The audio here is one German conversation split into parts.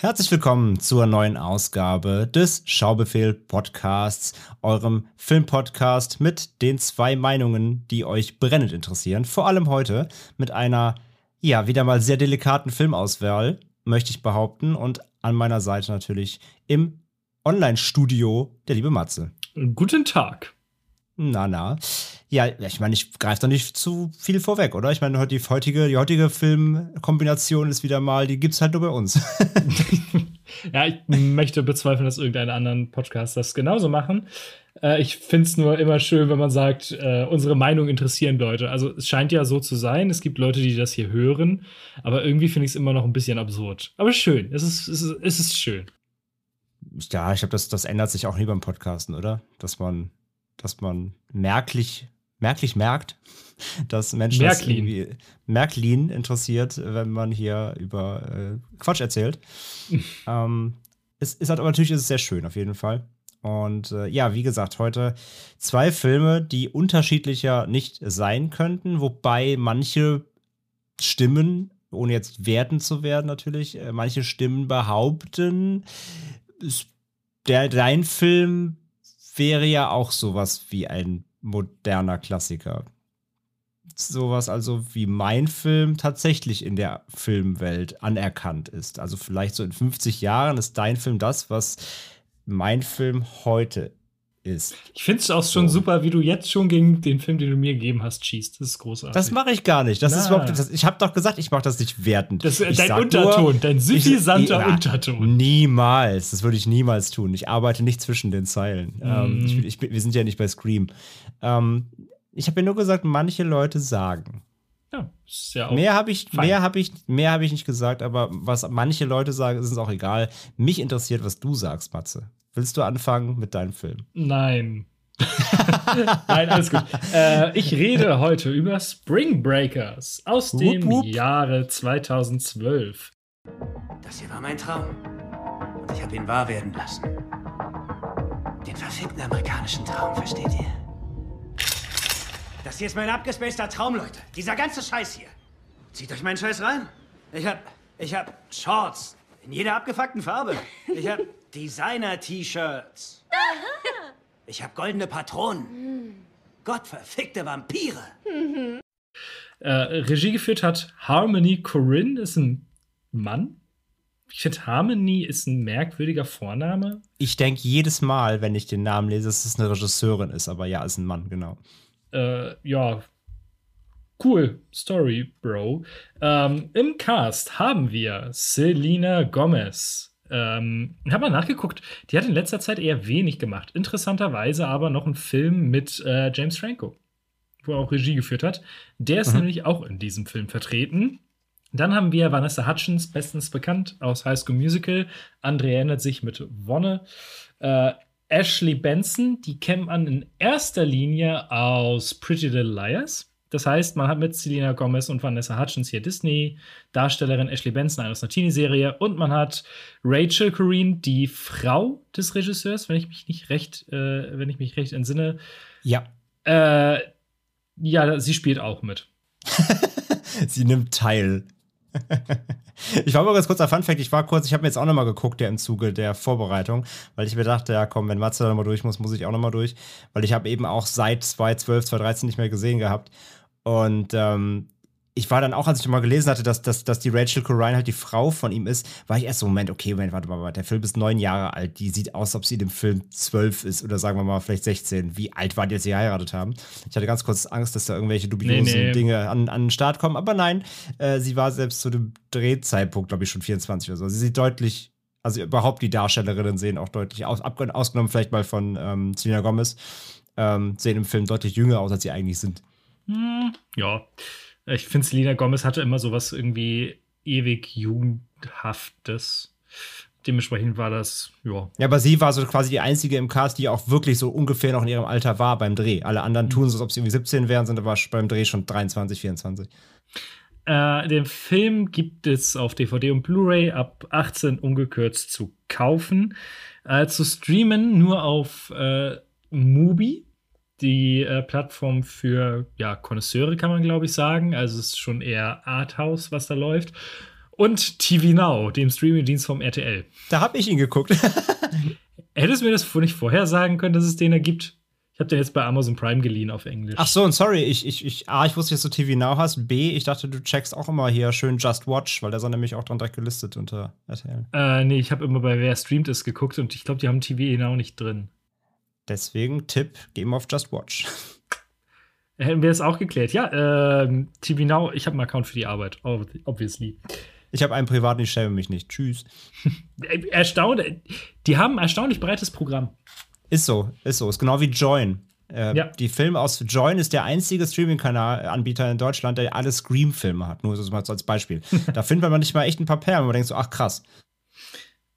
Herzlich willkommen zur neuen Ausgabe des Schaubefehl Podcasts, eurem Filmpodcast mit den zwei Meinungen, die euch brennend interessieren. Vor allem heute mit einer, ja, wieder mal sehr delikaten Filmauswahl, möchte ich behaupten. Und an meiner Seite natürlich im Online-Studio der liebe Matze. Guten Tag. Na, na. Ja, ich meine, ich greife da nicht zu viel vorweg, oder? Ich meine, die heutige, die heutige Filmkombination ist wieder mal, die gibt es halt nur bei uns. ja, ich möchte bezweifeln, dass irgendeine anderen Podcasts das genauso machen. Äh, ich finde es nur immer schön, wenn man sagt, äh, unsere Meinung interessieren Leute. Also es scheint ja so zu sein. Es gibt Leute, die das hier hören, aber irgendwie finde ich es immer noch ein bisschen absurd. Aber schön, es ist, es ist, es ist schön. Ja, ich glaube, das, das ändert sich auch nie beim Podcasten, oder? Dass man dass man merklich, merklich merkt, dass Menschen Märklin. das irgendwie Märklin interessiert, wenn man hier über äh, Quatsch erzählt. ähm, es ist halt, aber natürlich ist es sehr schön, auf jeden Fall. Und äh, ja, wie gesagt, heute zwei Filme, die unterschiedlicher nicht sein könnten, wobei manche Stimmen, ohne jetzt werten zu werden natürlich, äh, manche Stimmen behaupten, der, dein Film wäre ja auch sowas wie ein moderner Klassiker. Sowas also wie mein Film tatsächlich in der Filmwelt anerkannt ist. Also vielleicht so in 50 Jahren ist dein Film das, was mein Film heute ist. Ich finde es auch schon so. super, wie du jetzt schon gegen den Film, den du mir gegeben hast, schießt. Das ist großartig. Das mache ich gar nicht. Das Na. ist überhaupt, das, ich habe doch gesagt, ich mache das nicht wertend. Das, ich dein Unterton, nur, dein suffisanter Unterton. Niemals. Das würde ich niemals tun. Ich arbeite nicht zwischen den Zeilen. Mm. Ähm, ich, ich, wir sind ja nicht bei Scream. Ähm, ich habe ja nur gesagt, manche Leute sagen. Ja, ist ja auch mehr habe ich, mehr habe ich, mehr habe ich nicht gesagt, aber was manche Leute sagen, ist uns auch egal. Mich interessiert, was du sagst, Matze. Willst du anfangen mit deinem Film? Nein. Nein, alles gut. Äh, ich rede heute über Spring Breakers aus dem wupp, wupp. Jahre 2012. Das hier war mein Traum. Und ich habe ihn wahr werden lassen. Den verfickten amerikanischen Traum, versteht ihr? Das hier ist mein abgespaceter Traum, Leute. Dieser ganze Scheiß hier. Zieht euch meinen Scheiß rein. Ich hab, ich hab Shorts in jeder abgefuckten Farbe. Ich hab Designer-T-Shirts. Ich habe goldene Patronen. Gottverfickte Vampire. Äh, Regie geführt hat Harmony Corinne, ist ein Mann. Ich finde, Harmony ist ein merkwürdiger Vorname. Ich denke jedes Mal, wenn ich den Namen lese, dass es eine Regisseurin ist, aber ja, ist ein Mann, genau. Äh, ja, cool Story, Bro. Ähm, Im Cast haben wir Selena Gomez, ähm, habe mal nachgeguckt, die hat in letzter Zeit eher wenig gemacht. Interessanterweise aber noch einen Film mit äh, James Franco, wo er auch Regie geführt hat. Der ist mhm. nämlich auch in diesem Film vertreten. Dann haben wir Vanessa Hutchins, bestens bekannt aus High School Musical. Andre erinnert sich mit Wonne. Äh, Ashley Benson, die kennt man in erster Linie aus Pretty Little Liars. Das heißt, man hat mit Selena Gomez und Vanessa Hutchins hier Disney-Darstellerin Ashley Benson aus einer Teenie-Serie und man hat Rachel Corrine, die Frau des Regisseurs, wenn ich mich nicht recht, äh, wenn ich mich recht entsinne. Ja. Äh, ja, sie spielt auch mit. sie nimmt teil. ich war mal ganz kurz ein Funfact. Ich war kurz, ich habe mir jetzt auch nochmal geguckt, der im Zuge der Vorbereitung, weil ich mir dachte, ja komm, wenn Matze da nochmal durch muss, muss ich auch nochmal durch. Weil ich habe eben auch seit 2012, 2013 nicht mehr gesehen gehabt. Und ähm, ich war dann auch, als ich mal gelesen hatte, dass, dass, dass die Rachel Corrine halt die Frau von ihm ist, war ich erst so, Moment, okay, Moment, warte mal, der Film ist neun Jahre alt, die sieht aus, als ob sie in dem Film zwölf ist oder sagen wir mal vielleicht 16. Wie alt war die, als sie geheiratet haben? Ich hatte ganz kurz Angst, dass da irgendwelche dubiosen nee, nee. Dinge an, an den Start kommen, aber nein, äh, sie war selbst zu dem Drehzeitpunkt, glaube ich, schon 24 oder so. Sie sieht deutlich, also überhaupt die Darstellerinnen sehen auch deutlich aus, ausgenommen vielleicht mal von ähm, Selena Gomez, ähm, sehen im Film deutlich jünger aus, als sie eigentlich sind. Hm, ja. Ich finde, Selena Gomez hatte immer sowas irgendwie ewig Jugendhaftes. Dementsprechend war das, ja. Ja, aber sie war so quasi die einzige im Cast, die auch wirklich so ungefähr noch in ihrem Alter war beim Dreh. Alle anderen mhm. tun so, als ob sie irgendwie 17 wären, sind aber beim Dreh schon 23, 24. Äh, den Film gibt es auf DVD und Blu-ray ab 18 ungekürzt zu kaufen. Äh, zu streamen nur auf äh, Mubi, die äh, Plattform für ja, Konnoisseure, kann man glaube ich sagen. Also es ist schon eher Arthouse, was da läuft. Und TV Now, dem Streamingdienst vom RTL. Da habe ich ihn geguckt. Hättest du mir das nicht vorher sagen können, dass es den da gibt? Ich habe den jetzt bei Amazon Prime geliehen auf Englisch. Ach so, und sorry, ich, ich, ich, A, ich wusste, dass du TV Now hast. B, ich dachte, du checkst auch immer hier schön Just Watch, weil der ist nämlich auch dran direkt gelistet unter RTL. Äh, nee, ich habe immer bei Wer streamt es geguckt und ich glaube, die haben TV Now nicht drin. Deswegen Tipp, mal auf Just Watch. Hätten wir es auch geklärt. Ja, äh, TV Now, ich habe einen Account für die Arbeit, obviously. Ich habe einen privaten, ich schäme mich nicht. Tschüss. Erstaunlich. Die haben ein erstaunlich breites Programm. Ist so, ist so. Ist genau wie Join. Äh, ja. Die Filme aus Join ist der einzige Streaming-Kanal-Anbieter in Deutschland, der alle Scream-Filme hat. Nur so als Beispiel. da findet man nicht mal echt ein paar Perlen, wo man denkt so, ach krass.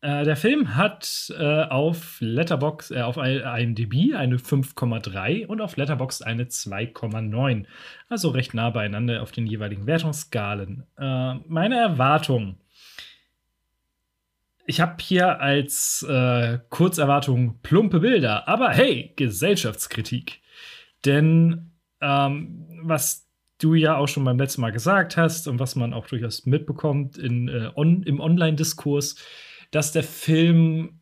Äh, der Film hat äh, auf Letterbox, äh, auf IMDb eine 5,3 und auf Letterbox eine 2,9. Also recht nah beieinander auf den jeweiligen Wertungsskalen. Äh, meine Erwartung ich habe hier als äh, Kurzerwartung plumpe Bilder, aber hey, Gesellschaftskritik. Denn ähm, was du ja auch schon beim letzten Mal gesagt hast und was man auch durchaus mitbekommt in, on, im Online-Diskurs, dass der Film,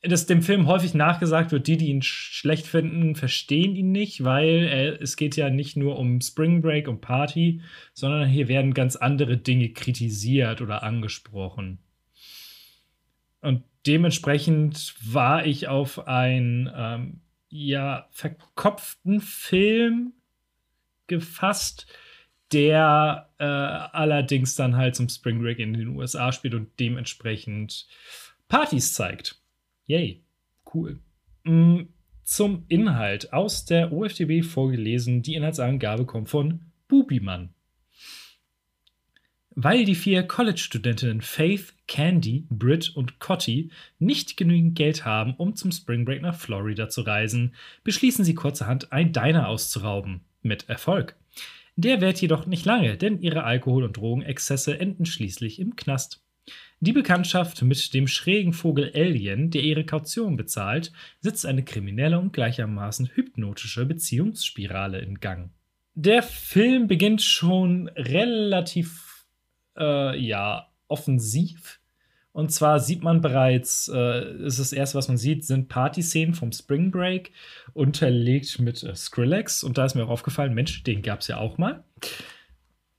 dass dem Film häufig nachgesagt wird, die, die ihn schlecht finden, verstehen ihn nicht, weil er, es geht ja nicht nur um Spring Break und Party, sondern hier werden ganz andere Dinge kritisiert oder angesprochen. Und dementsprechend war ich auf einen ähm, ja verkopften Film gefasst, der äh, allerdings dann halt zum Spring Break in den USA spielt und dementsprechend Partys zeigt. Yay, cool. Mm, zum Inhalt aus der OFDB vorgelesen. Die Inhaltsangabe kommt von Bubimann. Weil die vier College-Studentinnen Faith, Candy, Britt und Cotty nicht genügend Geld haben, um zum Spring Break nach Florida zu reisen, beschließen sie kurzerhand, ein Diner auszurauben. Mit Erfolg. Der währt jedoch nicht lange, denn ihre Alkohol- und Drogenexzesse enden schließlich im Knast. Die Bekanntschaft mit dem schrägen Vogel Alien, der ihre Kaution bezahlt, setzt eine kriminelle und gleichermaßen hypnotische Beziehungsspirale in Gang. Der Film beginnt schon relativ äh, ja, offensiv. Und zwar sieht man bereits, äh, ist das erste, was man sieht, sind Partyszenen vom Spring Break, unterlegt mit äh, Skrillex. Und da ist mir auch aufgefallen, Mensch, den gab es ja auch mal.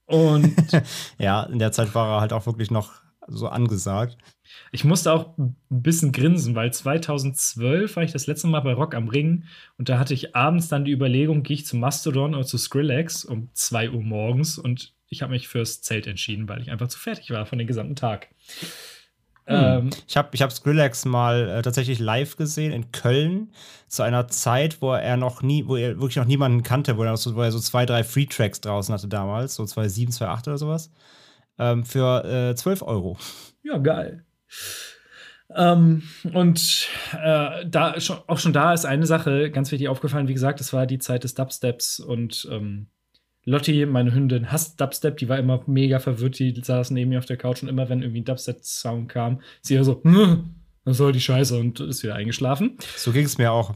Und ja, in der Zeit war er halt auch wirklich noch so angesagt. Ich musste auch ein bisschen grinsen, weil 2012 war ich das letzte Mal bei Rock am Ring und da hatte ich abends dann die Überlegung, gehe ich zu Mastodon oder zu Skrillex um 2 Uhr morgens und ich habe mich fürs Zelt entschieden, weil ich einfach zu fertig war von dem gesamten Tag. Hm. Ähm, ich habe ich hab Skrillex mal äh, tatsächlich live gesehen in Köln zu einer Zeit, wo er noch nie, wo er wirklich noch niemanden kannte, wo er, so, wo er so zwei, drei Free Tracks draußen hatte damals, so 2007, 2008 oder sowas. Ähm, für äh, 12 Euro. Ja, geil. Ähm, und äh, da schon, auch schon da ist eine Sache ganz wichtig aufgefallen. Wie gesagt, es war die Zeit des Dubsteps und ähm, Lotti, meine Hündin, hasst Dubstep, die war immer mega verwirrt, die saß neben mir auf der Couch und immer, wenn irgendwie ein Dubstep-Sound kam, sie so, was soll die Scheiße und ist wieder eingeschlafen. So ging es mir auch.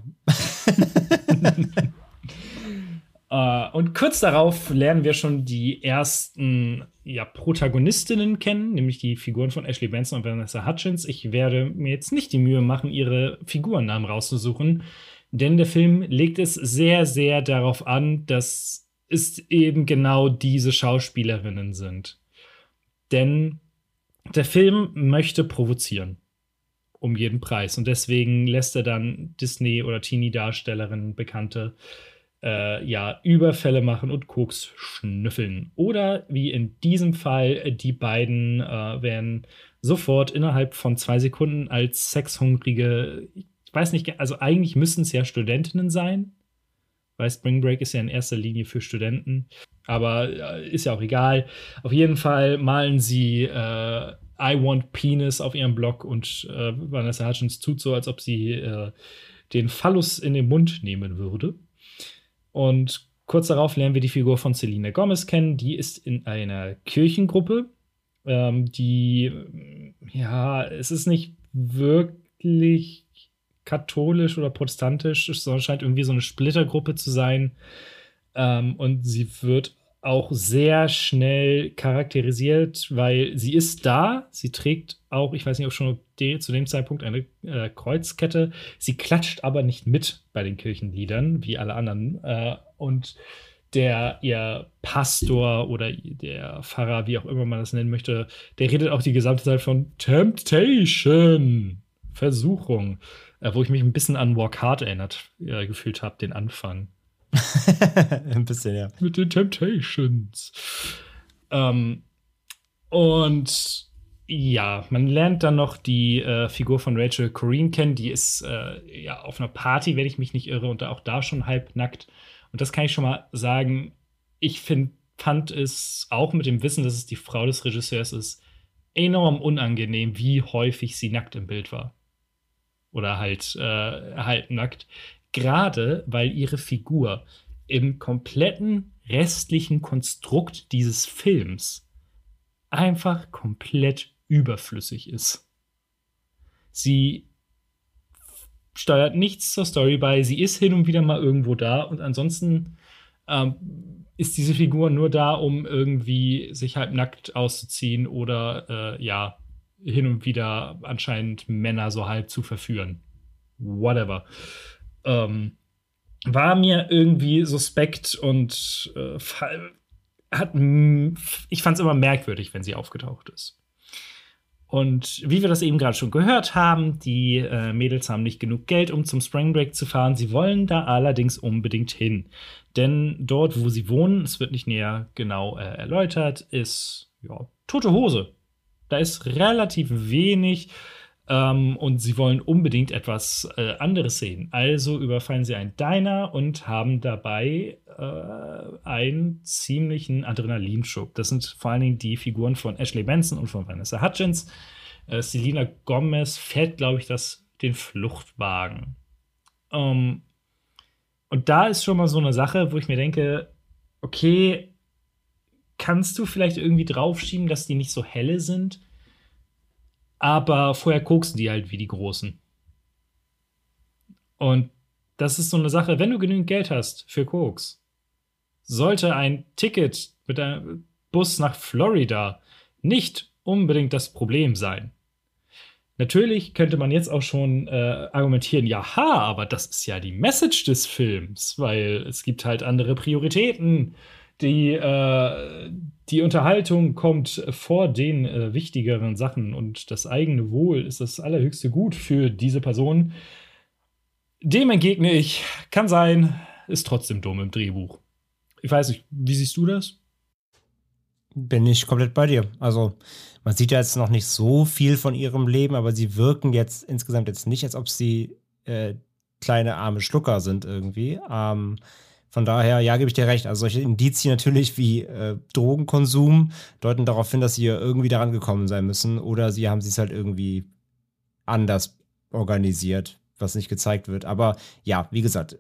uh, und kurz darauf lernen wir schon die ersten ja, Protagonistinnen kennen, nämlich die Figuren von Ashley Benson und Vanessa Hutchins. Ich werde mir jetzt nicht die Mühe machen, ihre Figurennamen rauszusuchen, denn der Film legt es sehr, sehr darauf an, dass es eben genau diese Schauspielerinnen sind. Denn der Film möchte provozieren. Um jeden Preis. Und deswegen lässt er dann Disney- oder Teenie-Darstellerinnen bekannte äh, ja, Überfälle machen und Koks schnüffeln. Oder wie in diesem Fall, die beiden äh, werden sofort innerhalb von zwei Sekunden als sexhungrige, ich weiß nicht, also eigentlich müssten es ja Studentinnen sein, weil Spring Break ist ja in erster Linie für Studenten. Aber ist ja auch egal. Auf jeden Fall malen sie äh, I want Penis auf ihrem Blog und äh, Vanessa Hutchins tut so, als ob sie äh, den Phallus in den Mund nehmen würde. Und kurz darauf lernen wir die Figur von Selena Gomez kennen. Die ist in einer Kirchengruppe, ähm, die, ja, es ist nicht wirklich katholisch oder protestantisch, sondern scheint irgendwie so eine Splittergruppe zu sein. Ähm, und sie wird auch sehr schnell charakterisiert, weil sie ist da, sie trägt auch, ich weiß nicht, ob schon zu dem Zeitpunkt eine äh, Kreuzkette, sie klatscht aber nicht mit bei den Kirchenliedern, wie alle anderen. Äh, und der ihr Pastor oder der Pfarrer, wie auch immer man das nennen möchte, der redet auch die gesamte Zeit von Temptation, Versuchung, äh, wo ich mich ein bisschen an Walk Hard erinnert äh, gefühlt habe, den Anfang. Ein bisschen, ja. Mit den Temptations. Ähm, und ja, man lernt dann noch die äh, Figur von Rachel Corrine kennen. Die ist äh, ja auf einer Party, wenn ich mich nicht irre, und auch da schon halb nackt. Und das kann ich schon mal sagen. Ich find, fand es auch mit dem Wissen, dass es die Frau des Regisseurs ist, enorm unangenehm, wie häufig sie nackt im Bild war. Oder halt äh, halb nackt. Gerade weil ihre Figur im kompletten restlichen Konstrukt dieses Films einfach komplett überflüssig ist. Sie steuert nichts zur Story bei, sie ist hin und wieder mal irgendwo da und ansonsten ähm, ist diese Figur nur da, um irgendwie sich halb nackt auszuziehen oder äh, ja, hin und wieder anscheinend Männer so halb zu verführen. Whatever ähm, war mir irgendwie suspekt und äh, hat, ich fand es immer merkwürdig, wenn sie aufgetaucht ist. Und wie wir das eben gerade schon gehört haben, die äh, Mädels haben nicht genug Geld, um zum Spring Break zu fahren. Sie wollen da allerdings unbedingt hin. Denn dort, wo sie wohnen, es wird nicht näher genau äh, erläutert, ist ja, tote Hose. Da ist relativ wenig ähm, und sie wollen unbedingt etwas äh, anderes sehen. Also überfallen sie einen Diner und haben dabei äh, einen ziemlichen Adrenalinschub. Das sind vor allen Dingen die Figuren von Ashley Benson und von Vanessa Hutchins. Äh, Selena Gomez fährt, glaube ich, das, den Fluchtwagen. Ähm, und da ist schon mal so eine Sache, wo ich mir denke, okay, kannst du vielleicht irgendwie draufschieben, dass die nicht so helle sind? aber vorher koksen die halt wie die Großen. Und das ist so eine Sache, wenn du genügend Geld hast für Koks, sollte ein Ticket mit einem Bus nach Florida nicht unbedingt das Problem sein. Natürlich könnte man jetzt auch schon äh, argumentieren, ja, aber das ist ja die Message des Films, weil es gibt halt andere Prioritäten die, äh, die Unterhaltung kommt vor den äh, wichtigeren Sachen und das eigene Wohl ist das allerhöchste Gut für diese Person. Dem entgegne ich, kann sein, ist trotzdem dumm im Drehbuch. Ich weiß nicht, wie siehst du das? Bin ich komplett bei dir. Also, man sieht ja jetzt noch nicht so viel von ihrem Leben, aber sie wirken jetzt insgesamt jetzt nicht, als ob sie äh, kleine arme Schlucker sind irgendwie. Ähm, von daher, ja, gebe ich dir recht. Also solche Indizien natürlich wie äh, Drogenkonsum deuten darauf hin, dass sie irgendwie daran gekommen sein müssen. Oder sie haben es halt irgendwie anders organisiert, was nicht gezeigt wird. Aber ja, wie gesagt,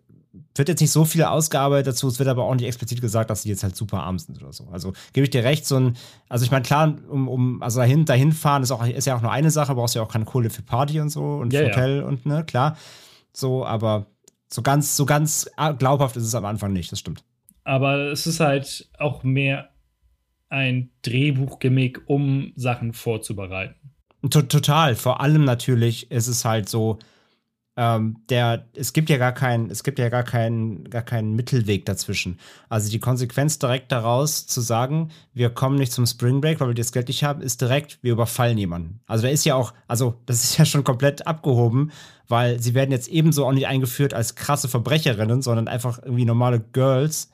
wird jetzt nicht so viel ausgearbeitet dazu. Es wird aber auch nicht explizit gesagt, dass sie jetzt halt super arm sind oder so. Also gebe ich dir recht, so ein, also ich meine, klar, um, um, also dahin, dahin fahren ist auch, ist ja auch nur eine Sache, brauchst ja auch keine Kohle für Party und so und ja, Hotel ja. und ne, klar. So, aber so ganz, so ganz glaubhaft ist es am Anfang nicht, das stimmt. Aber es ist halt auch mehr ein Drehbuchgimmick, um Sachen vorzubereiten. Total. Vor allem natürlich ist es halt so, ähm, der, es gibt ja gar keinen, es gibt ja gar keinen, gar keinen Mittelweg dazwischen. Also die Konsequenz direkt daraus zu sagen, wir kommen nicht zum Spring Break, weil wir das Geld nicht haben, ist direkt, wir überfallen jemanden. Also da ist ja auch, also das ist ja schon komplett abgehoben, weil sie werden jetzt ebenso auch nicht eingeführt als krasse Verbrecherinnen, sondern einfach irgendwie normale Girls.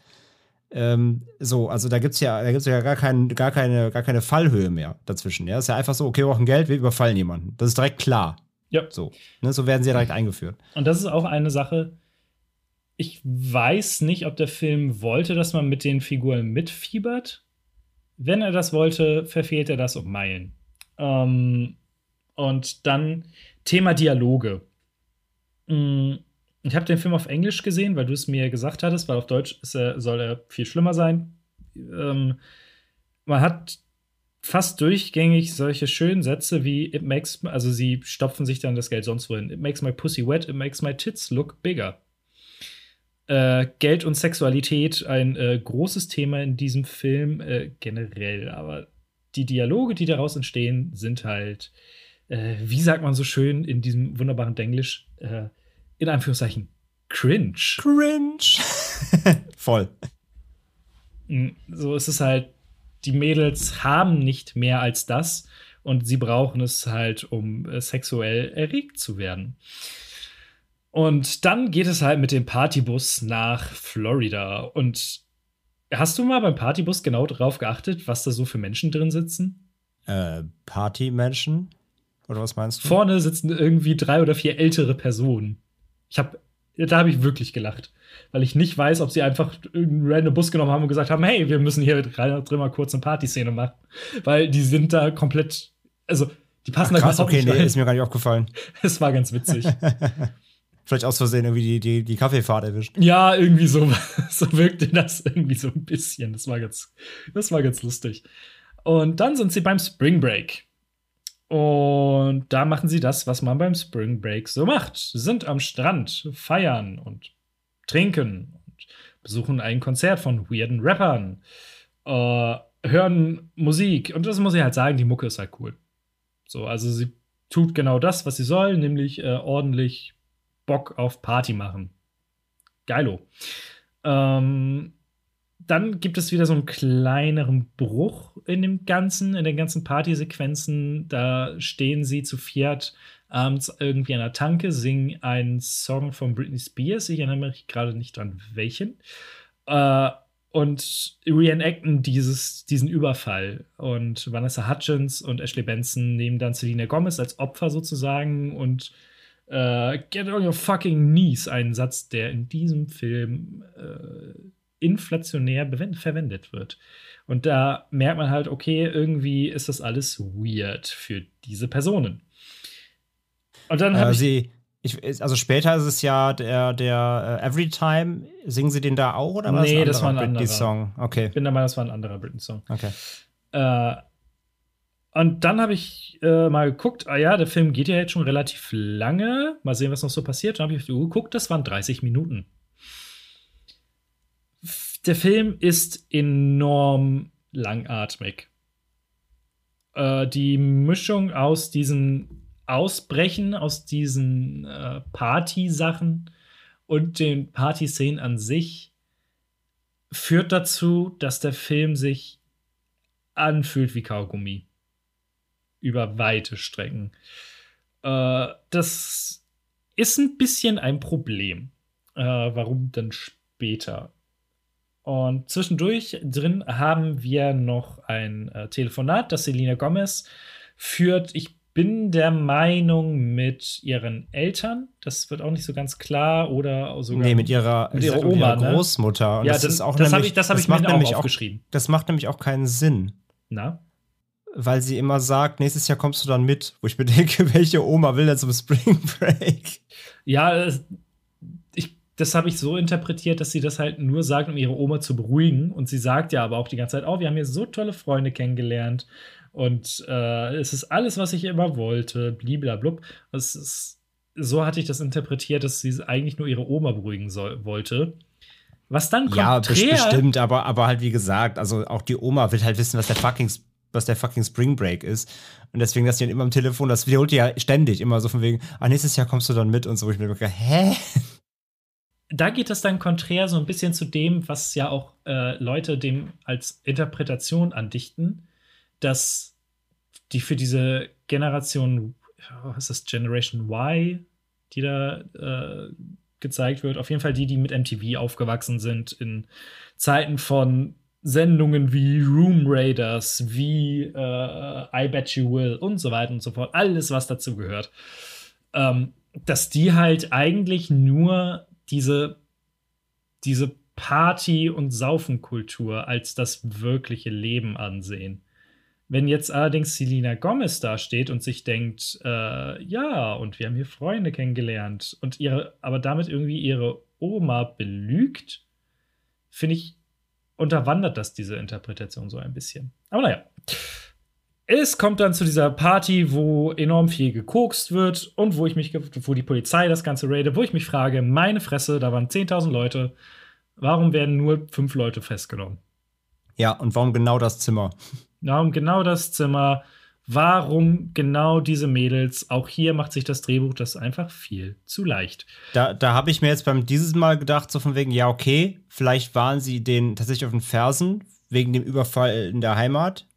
Ähm, so, also da gibt's ja, da gibt's ja gar, kein, gar, keine, gar keine Fallhöhe mehr dazwischen. Ja, ist ja einfach so, okay, wir brauchen Geld, wir überfallen jemanden. Das ist direkt klar. Ja. So, ne, so werden sie ja direkt eingeführt. Und das ist auch eine Sache. Ich weiß nicht, ob der Film wollte, dass man mit den Figuren mitfiebert. Wenn er das wollte, verfehlt er das um Meilen. Ähm, und dann Thema Dialoge. Mm, ich habe den Film auf Englisch gesehen, weil du es mir gesagt hattest, weil auf Deutsch er, soll er viel schlimmer sein. Ähm, man hat fast durchgängig solche schönen Sätze wie It makes, also sie stopfen sich dann das Geld sonst wohin. It makes my pussy wet, it makes my tits look bigger. Äh, Geld und Sexualität ein äh, großes Thema in diesem Film äh, generell, aber die Dialoge, die daraus entstehen, sind halt, äh, wie sagt man so schön in diesem wunderbaren Denglisch, äh, in Anführungszeichen, cringe. Cringe. Voll. Mm, so ist es halt die Mädels haben nicht mehr als das und sie brauchen es halt, um äh, sexuell erregt zu werden. Und dann geht es halt mit dem Partybus nach Florida. Und hast du mal beim Partybus genau darauf geachtet, was da so für Menschen drin sitzen? Äh, Partymenschen? Oder was meinst du? Vorne sitzen irgendwie drei oder vier ältere Personen. Ich habe da habe ich wirklich gelacht. Weil ich nicht weiß, ob sie einfach irgendeinen random Bus genommen haben und gesagt haben, hey, wir müssen hier drin mal kurz eine Partyszene machen. Weil die sind da komplett, also die passen Ach, da krass, okay, nicht nee, rein. ist mir gar nicht aufgefallen. Es war ganz witzig. Vielleicht aus Versehen irgendwie die, die, die Kaffeefahrt erwischt. ja, irgendwie so, so wirkte das irgendwie so ein bisschen. Das war ganz, das war ganz lustig. Und dann sind sie beim Spring Break. Und da machen sie das, was man beim Spring Break so macht. Sind am Strand, feiern und trinken und besuchen ein Konzert von weirden Rappern, äh, hören Musik. Und das muss ich halt sagen, die Mucke ist halt cool. So, also sie tut genau das, was sie soll, nämlich äh, ordentlich Bock auf Party machen. Geilo. Ähm, dann gibt es wieder so einen kleineren Bruch in dem Ganzen, in den ganzen Partysequenzen. Da stehen sie zu viert abends irgendwie an der Tanke, singen einen Song von Britney Spears. Ich erinnere mich gerade nicht dran, welchen. Äh, und reenacten dieses, diesen Überfall. Und Vanessa Hutchins und Ashley Benson nehmen dann Selena Gomez als Opfer sozusagen und äh, Get on your fucking knees, ein Satz, der in diesem Film äh, inflationär verwendet wird. Und da merkt man halt, okay, irgendwie ist das alles weird für diese Personen. Und dann habe äh, sie, ich, also später ist es ja der, der uh, Every Time. Singen sie den da auch oder was? Nee, das war ein anderer Song. Okay. Ich bin der Meinung, das war ein anderer Britney-Song. Okay. Äh, und dann habe ich äh, mal geguckt, ah ja, der Film geht ja jetzt schon relativ lange. Mal sehen, was noch so passiert. Dann habe ich auf die Uhr geguckt, das waren 30 Minuten. Der Film ist enorm langatmig. Äh, die Mischung aus diesen Ausbrechen aus diesen äh, Party-Sachen und den Party-Szenen an sich führt dazu, dass der Film sich anfühlt wie Kaugummi. Über weite Strecken. Äh, das ist ein bisschen ein Problem. Äh, warum denn später? Und zwischendurch drin haben wir noch ein äh, Telefonat, das Selina Gomez führt. Ich bin der Meinung mit ihren Eltern. Das wird auch nicht so ganz klar. Oder sogar nee, mit ihrer, mit ihrer Oma, ihrer ne? Großmutter. Und ja, das, das ist auch das habe ich, das hab ich mir auch aufgeschrieben. Auch, das macht nämlich auch keinen Sinn. Na? Weil sie immer sagt, nächstes Jahr kommst du dann mit. Wo ich mir denke, welche Oma will denn zum Spring Break? Ja, das habe ich so interpretiert, dass sie das halt nur sagt, um ihre Oma zu beruhigen. Und sie sagt ja aber auch die ganze Zeit, oh, wir haben hier so tolle Freunde kennengelernt. Und äh, es ist alles, was ich immer wollte, bliblablub. Es ist, so hatte ich das interpretiert, dass sie eigentlich nur ihre Oma beruhigen soll, wollte. Was dann kommt. Ja, bestimmt, aber, aber halt wie gesagt, also auch die Oma will halt wissen, was der fucking was der fucking Spring Break ist. Und deswegen, dass die dann immer am Telefon, das wiederholt die ja ständig, immer so von wegen, ah, nächstes Jahr kommst du dann mit und so. Ich mir denke, hä? Da geht das dann konträr so ein bisschen zu dem, was ja auch äh, Leute dem als Interpretation andichten dass die für diese Generation, was ist das, Generation Y, die da äh, gezeigt wird, auf jeden Fall die, die mit MTV aufgewachsen sind, in Zeiten von Sendungen wie Room Raiders, wie äh, I Bet You Will und so weiter und so fort, alles, was dazu gehört, ähm, dass die halt eigentlich nur diese, diese Party- und Saufenkultur als das wirkliche Leben ansehen Wenn jetzt allerdings Selena Gomez da steht und sich denkt, äh, ja, und wir haben hier Freunde kennengelernt und ihre, aber damit irgendwie ihre Oma belügt, finde ich, unterwandert das diese Interpretation so ein bisschen. Aber naja. Es kommt dann zu dieser Party, wo enorm viel gekokst wird und wo ich mich, wo die Polizei das Ganze raidet, wo ich mich frage, meine Fresse, da waren 10.000 Leute, warum werden nur fünf Leute festgenommen? Ja, und warum genau das Zimmer? Warum genau das Zimmer? Warum genau diese Mädels? Auch hier macht sich das Drehbuch das einfach viel zu leicht. Da, da habe ich mir jetzt beim dieses Mal gedacht, so von wegen, ja, okay, vielleicht waren sie den tatsächlich auf den Fersen wegen dem Überfall in der Heimat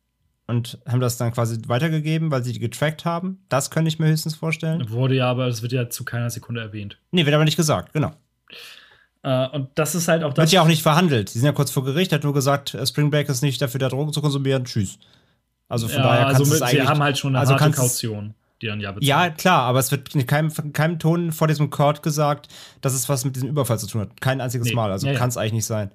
und haben das dann quasi weitergegeben, weil sie die getrackt haben. Das könnte ich mir höchstens vorstellen. Wurde ja, aber es wird ja zu keiner Sekunde erwähnt. Nee, wird aber nicht gesagt, genau. Äh, und das ist halt auch das. Wird ja auch nicht verhandelt. Sie sind ja kurz vor Gericht, hat nur gesagt, äh, Spring Break ist nicht dafür da, Drogen zu konsumieren. Tschüss. Also von ja, daher also kannst mit, es eigentlich. sie haben halt schon eine also harte Kaution, die dann ja bezahlt. Ja, klar, aber es wird in keinem, in keinem Ton vor diesem Court gesagt, dass es was mit diesem Überfall zu tun hat. Kein einziges Nee. Mal. Also Ja, ja. kann es eigentlich nicht sein.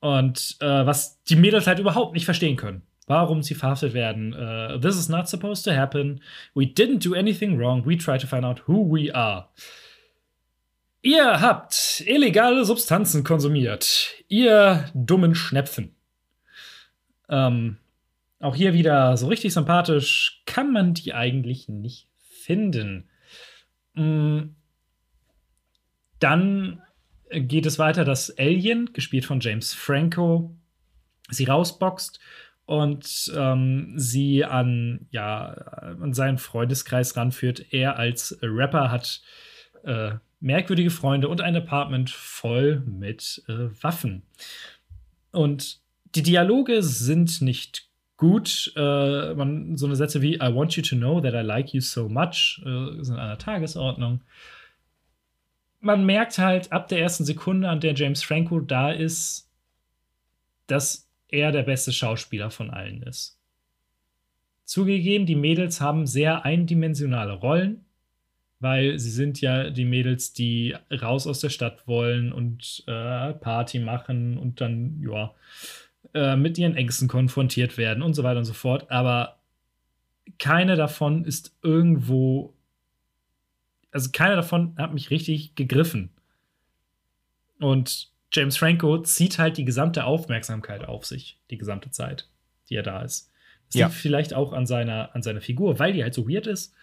Und äh, was die Mädels halt überhaupt nicht verstehen können. Warum sie verhaftet werden. Äh, This is not supposed to happen. We didn't do anything wrong. We try to find out who we are. Ihr habt illegale Substanzen konsumiert. Ihr dummen Schnepfen. Ähm, auch hier wieder so richtig sympathisch kann man die eigentlich nicht finden. Mm, Dann geht es weiter, dass Alien, gespielt von James Franco, sie rausboxt und ähm, sie an, ja, an seinen Freundeskreis ranführt. Er als Rapper hat äh, merkwürdige Freunde und ein Apartment voll mit äh, Waffen. Und die Dialoge sind nicht gut. Äh, man, so eine Sätze wie I want you to know that I like you so much äh, sind an der Tagesordnung. Man merkt halt ab der ersten Sekunde, an der James Franco da ist, dass er der beste Schauspieler von allen ist. Zugegeben, die Mädels haben sehr eindimensionale Rollen, weil sie sind ja die Mädels, die raus aus der Stadt wollen und äh, Party machen und dann, ja, äh, mit ihren Ängsten konfrontiert werden und so weiter und so fort. Aber keine davon ist irgendwo, also keine davon hat mich richtig gegriffen. Und James Franco zieht halt die gesamte Aufmerksamkeit auf sich, die gesamte Zeit, die er da ist. Das Ja. liegt vielleicht auch an seiner, an seiner Figur, weil die halt so weird ist.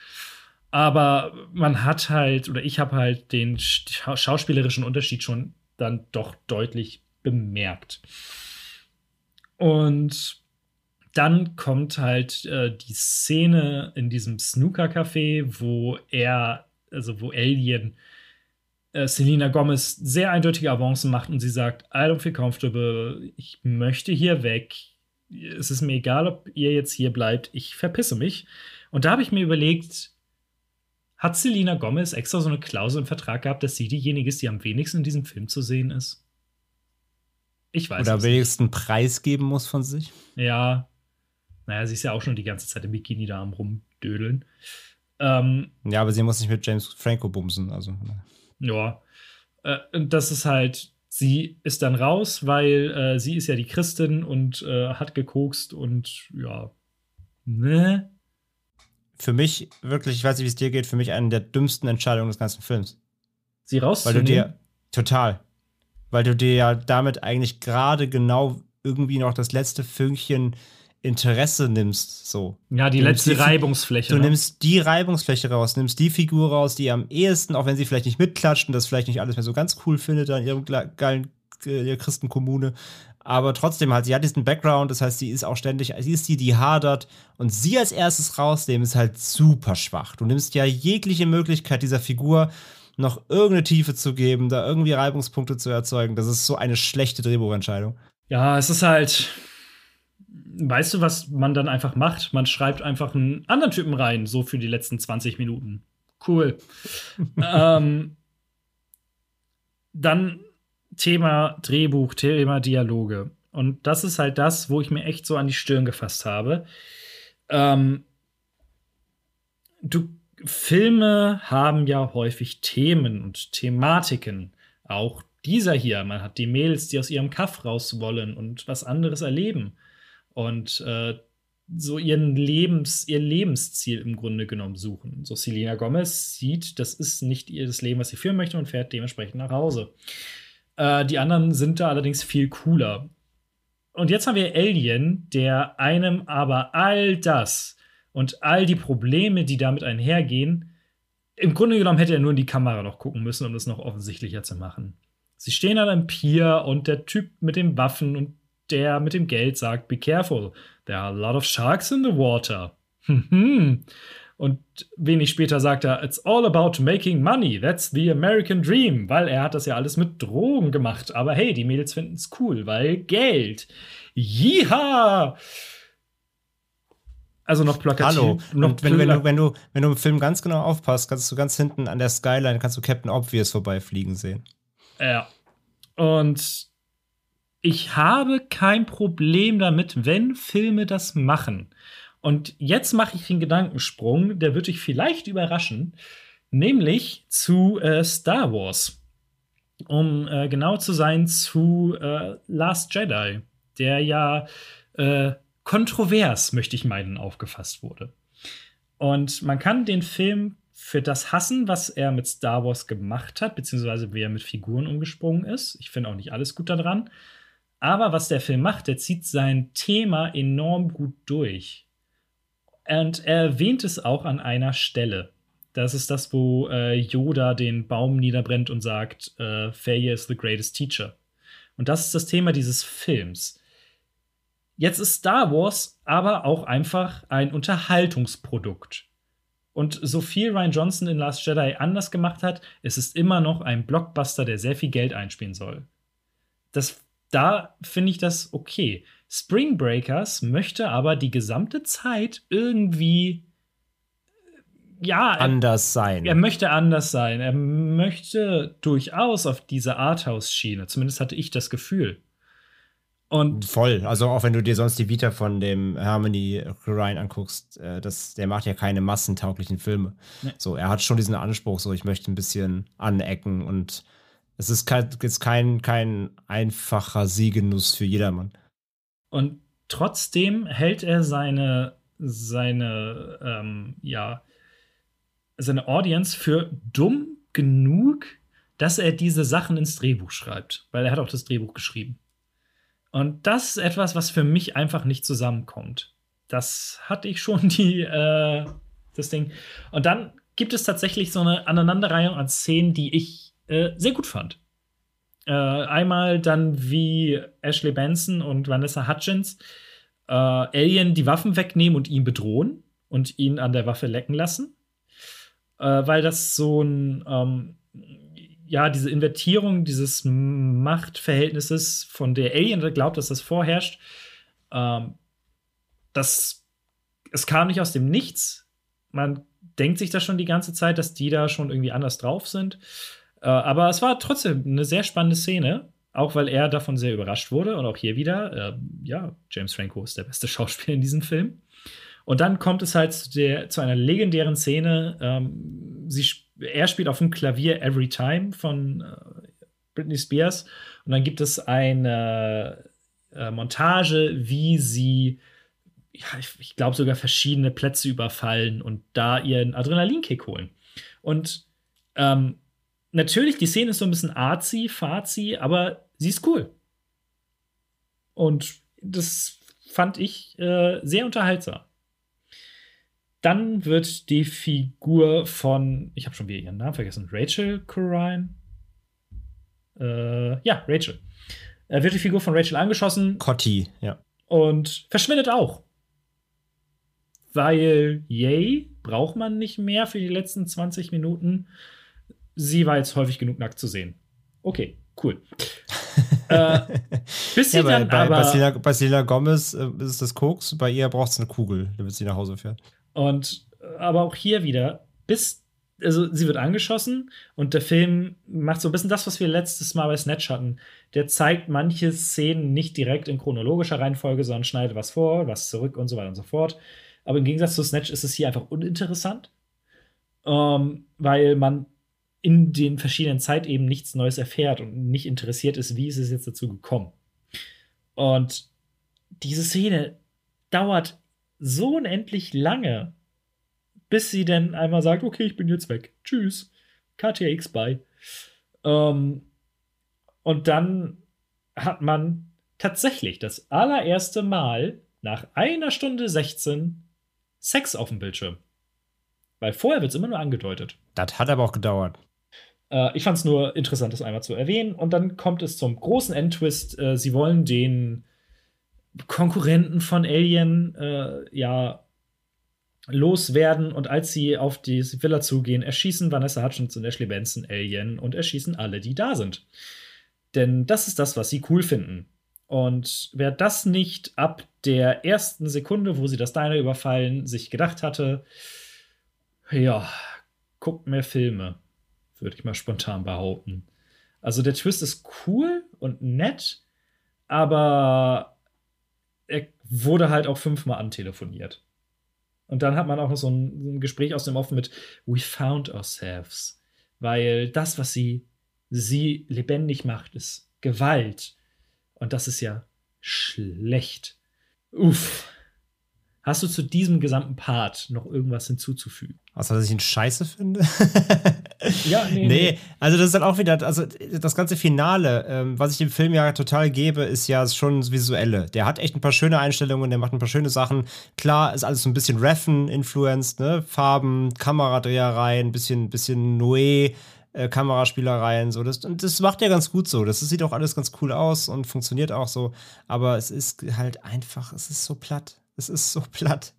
Aber man hat halt, oder ich habe halt den sch- schauspielerischen Unterschied schon dann doch deutlich bemerkt. Und dann kommt halt äh, die Szene in diesem Snooker-Café, wo er, also wo Alien äh, Selena Gomez sehr eindeutige Avancen macht und sie sagt, I don't feel comfortable, ich möchte hier weg. Es ist mir egal, ob ihr jetzt hier bleibt, ich verpisse mich. Und da habe ich mir überlegt, hat Selena Gomez extra so eine Klausel im Vertrag gehabt, dass sie diejenige ist, die am wenigsten in diesem Film zu sehen ist? Ich weiß Oder wenigstens einen Preis geben muss von sich. Ja. Naja, sie ist ja auch schon die ganze Zeit im Bikini da am Rumdödeln. Ähm, Ja, aber sie muss nicht mit James Franco bumsen. Also. Ja. Äh, und das ist halt, sie ist dann raus, weil äh, sie ist ja die Christin und äh, hat gekokst und ja. Ne? Für mich, wirklich, ich weiß nicht, wie es dir geht, für mich eine der dümmsten Entscheidungen des ganzen Films. Sie Weil du rauszunehmen. dir, total, weil du dir ja damit eigentlich gerade genau irgendwie noch das letzte Fünkchen Interesse nimmst, so. ja, die du letzte die Reibungsfläche. Du ne? nimmst die Reibungsfläche raus, nimmst die Figur raus, die am ehesten, auch wenn sie vielleicht nicht mitklatscht und das vielleicht nicht alles mehr so ganz cool findet da in ihrem geilen äh, ihrer Christenkommune, aber trotzdem halt, sie hat diesen Background, das heißt, sie ist auch ständig, sie ist die, die hadert und sie als erstes rausnehmen ist halt super schwach. Du nimmst ja jegliche Möglichkeit dieser Figur noch irgendeine Tiefe zu geben, da irgendwie Reibungspunkte zu erzeugen. Das ist so eine schlechte Drehbuchentscheidung. Ja, es ist halt. Weißt du, was man dann einfach macht? Man schreibt einfach einen anderen Typen rein, so für die letzten 20 Minuten. Cool. ähm, dann Thema Drehbuch, Thema Dialoge. Und das ist halt das, wo ich mir echt so an die Stirn gefasst habe. Ähm, du, Filme haben ja häufig Themen und Thematiken. Auch dieser hier, man hat die Mädels, die aus ihrem Kaff raus wollen und was anderes erleben. Und äh, so ihren Lebens, ihr Lebensziel im Grunde genommen suchen. So Selena Gomez sieht, das ist nicht ihr das Leben, was sie führen möchte und fährt dementsprechend nach Hause. Äh, die anderen sind da allerdings viel cooler. Und jetzt haben wir Alien, der einem aber all das und all die Probleme, die damit einhergehen, im Grunde genommen hätte er nur in die Kamera noch gucken müssen, um das noch offensichtlicher zu machen. Sie stehen an einem Pier und der Typ mit den Waffen und der mit dem Geld sagt, be careful, there are a lot of sharks in the water. und wenig später sagt er, it's all about making money, that's the American dream, weil er hat das ja alles mit Drogen gemacht. Aber hey, die Mädels finden es cool, weil Geld. Jiha! Also noch plakativ. Hallo. Noch wenn, wenn, du, wenn, du, wenn du im Film ganz genau aufpasst, kannst du ganz hinten an der Skyline kannst du Captain Obvious vorbeifliegen sehen. Ja. Und ich habe kein Problem damit, wenn Filme das machen. Und jetzt mache ich den Gedankensprung, der wird dich vielleicht überraschen, nämlich zu äh, Star Wars. Um äh, genau zu sein, zu äh, Last Jedi, der ja äh, kontrovers, möchte ich meinen, aufgefasst wurde. Und man kann den Film für das hassen, was er mit Star Wars gemacht hat, beziehungsweise wie er mit Figuren umgesprungen ist. Ich finde auch nicht alles gut daran. Aber was der Film macht, der zieht sein Thema enorm gut durch. Und er erwähnt es auch an einer Stelle. Das ist das, wo äh, Yoda den Baum niederbrennt und sagt, äh, Failure is the greatest teacher. Und das ist das Thema dieses Films. Jetzt ist Star Wars aber auch einfach ein Unterhaltungsprodukt. Und so viel Ryan Johnson in Last Jedi anders gemacht hat, es ist immer noch ein Blockbuster, der sehr viel Geld einspielen soll. Das da finde ich das okay. Spring Breakers möchte aber die gesamte Zeit irgendwie ja, anders sein. Er möchte anders sein. Er möchte durchaus auf diese Arthouse-Schiene. Zumindest hatte ich das Gefühl. Und Voll. Also auch wenn du dir sonst die Vita von dem Harmony Ryan anguckst, äh, das, der macht ja keine massentauglichen Filme. Nee. So, er hat schon diesen Anspruch, so ich möchte ein bisschen anecken und es ist kein, jetzt kein, kein einfacher Siegenuss für jedermann. Und trotzdem hält er seine, seine, ähm, ja, seine Audience für dumm genug, dass er diese Sachen ins Drehbuch schreibt, weil er hat auch das Drehbuch geschrieben. Und das ist etwas, was für mich einfach nicht zusammenkommt. Das hatte ich schon die, äh, das Ding. Und dann gibt es tatsächlich so eine Aneinanderreihung an Szenen, die ich äh, sehr gut fand. Äh, einmal dann wie Ashley Benson und Vanessa Hutchins äh, Alien die Waffen wegnehmen und ihn bedrohen und ihn an der Waffe lecken lassen. Äh, weil das so ein, ähm, ja, diese Invertierung dieses Machtverhältnisses, von der Alien glaubt, dass das vorherrscht, ähm, das, es kam nicht aus dem Nichts. Man denkt sich das schon die ganze Zeit, dass die da schon irgendwie anders drauf sind. Äh, aber es war trotzdem eine sehr spannende Szene, auch weil er davon sehr überrascht wurde. Und auch hier wieder, äh, ja, James Franco ist der beste Schauspieler in diesem Film. Und dann kommt es halt zu, der, zu einer legendären Szene. Ähm, sie, er spielt auf dem Klavier Every Time von äh, Britney Spears. Und dann gibt es eine äh, Montage, wie sie, ja, ich, ich glaube, sogar verschiedene Plätze überfallen und da ihren Adrenalinkick holen. Und ähm, natürlich, die Szene ist so ein bisschen arzi, fazi, aber sie ist cool. Und das fand ich äh, sehr unterhaltsam. Dann wird die Figur von, ich habe schon wieder ihren Namen vergessen, Rachel Corrine. Äh, ja, Rachel. Äh, wird die Figur von Rachel angeschossen. Cotty, ja. Und verschwindet auch. Weil, yay, braucht man nicht mehr für die letzten 20 Minuten sie war jetzt häufig genug nackt zu sehen. Okay, cool. äh, bis sie ja, dann bei, aber bei Selena Gomez äh, ist es das Koks, bei ihr braucht es eine Kugel, damit sie nach Hause fährt. Und aber auch hier wieder, bis, also sie wird angeschossen und der Film macht so ein bisschen das, was wir letztes Mal bei Snatch hatten. Der zeigt manche Szenen nicht direkt in chronologischer Reihenfolge, sondern schneidet was vor, was zurück und so weiter und so fort. Aber im Gegensatz zu Snatch ist es hier einfach uninteressant, ähm, weil man in den verschiedenen Zeitebenen nichts Neues erfährt und nicht interessiert ist, wie ist es jetzt dazu gekommen. Und diese Szene dauert so unendlich lange, bis sie dann einmal sagt, okay, ich bin jetzt weg. Tschüss. KTX bye. Ähm, und dann hat man tatsächlich das allererste Mal nach einer Stunde 16 Sex auf dem Bildschirm. Weil vorher wird es immer nur angedeutet. Das hat aber auch gedauert. Äh, ich fand es nur interessant, das einmal zu erwähnen. Und dann kommt es zum großen Endtwist. Äh, sie wollen den Konkurrenten von Alien äh, ja loswerden. Und als sie auf die Villa zugehen, erschießen Vanessa Hutchins und Ashley Benson Alien und erschießen alle, die da sind. Denn das ist das, was sie cool finden. Und wer das nicht ab der ersten Sekunde, wo sie das Diner überfallen, sich gedacht hatte, ja, guckt mehr Filme, würde ich mal spontan behaupten. Also der Twist ist cool und nett, aber er wurde halt auch fünfmal antelefoniert. Und dann hat man auch noch so ein, ein Gespräch aus dem Offen mit We found ourselves. Weil das, was sie, sie lebendig macht, ist Gewalt. Und das ist ja schlecht. Uff. Hast du zu diesem gesamten Part noch irgendwas hinzuzufügen? Außer, dass ich ihn scheiße finde? ja, nee, nee, nee. also das ist dann auch wieder, also das ganze Finale, ähm, was ich dem Film ja total gebe, ist ja schon das Visuelle. Der hat echt ein paar schöne Einstellungen, der macht ein paar schöne Sachen. Klar, ist alles so ein bisschen Reffen-influenced, ne? Farben, Kameradrehereien, ein bisschen, bisschen Noé. Äh, Kameraspielereien, so. Das, und das macht ja ganz gut so. Das, das sieht auch alles ganz cool aus und funktioniert auch so. Aber es ist halt einfach, es ist so platt. Es ist so platt.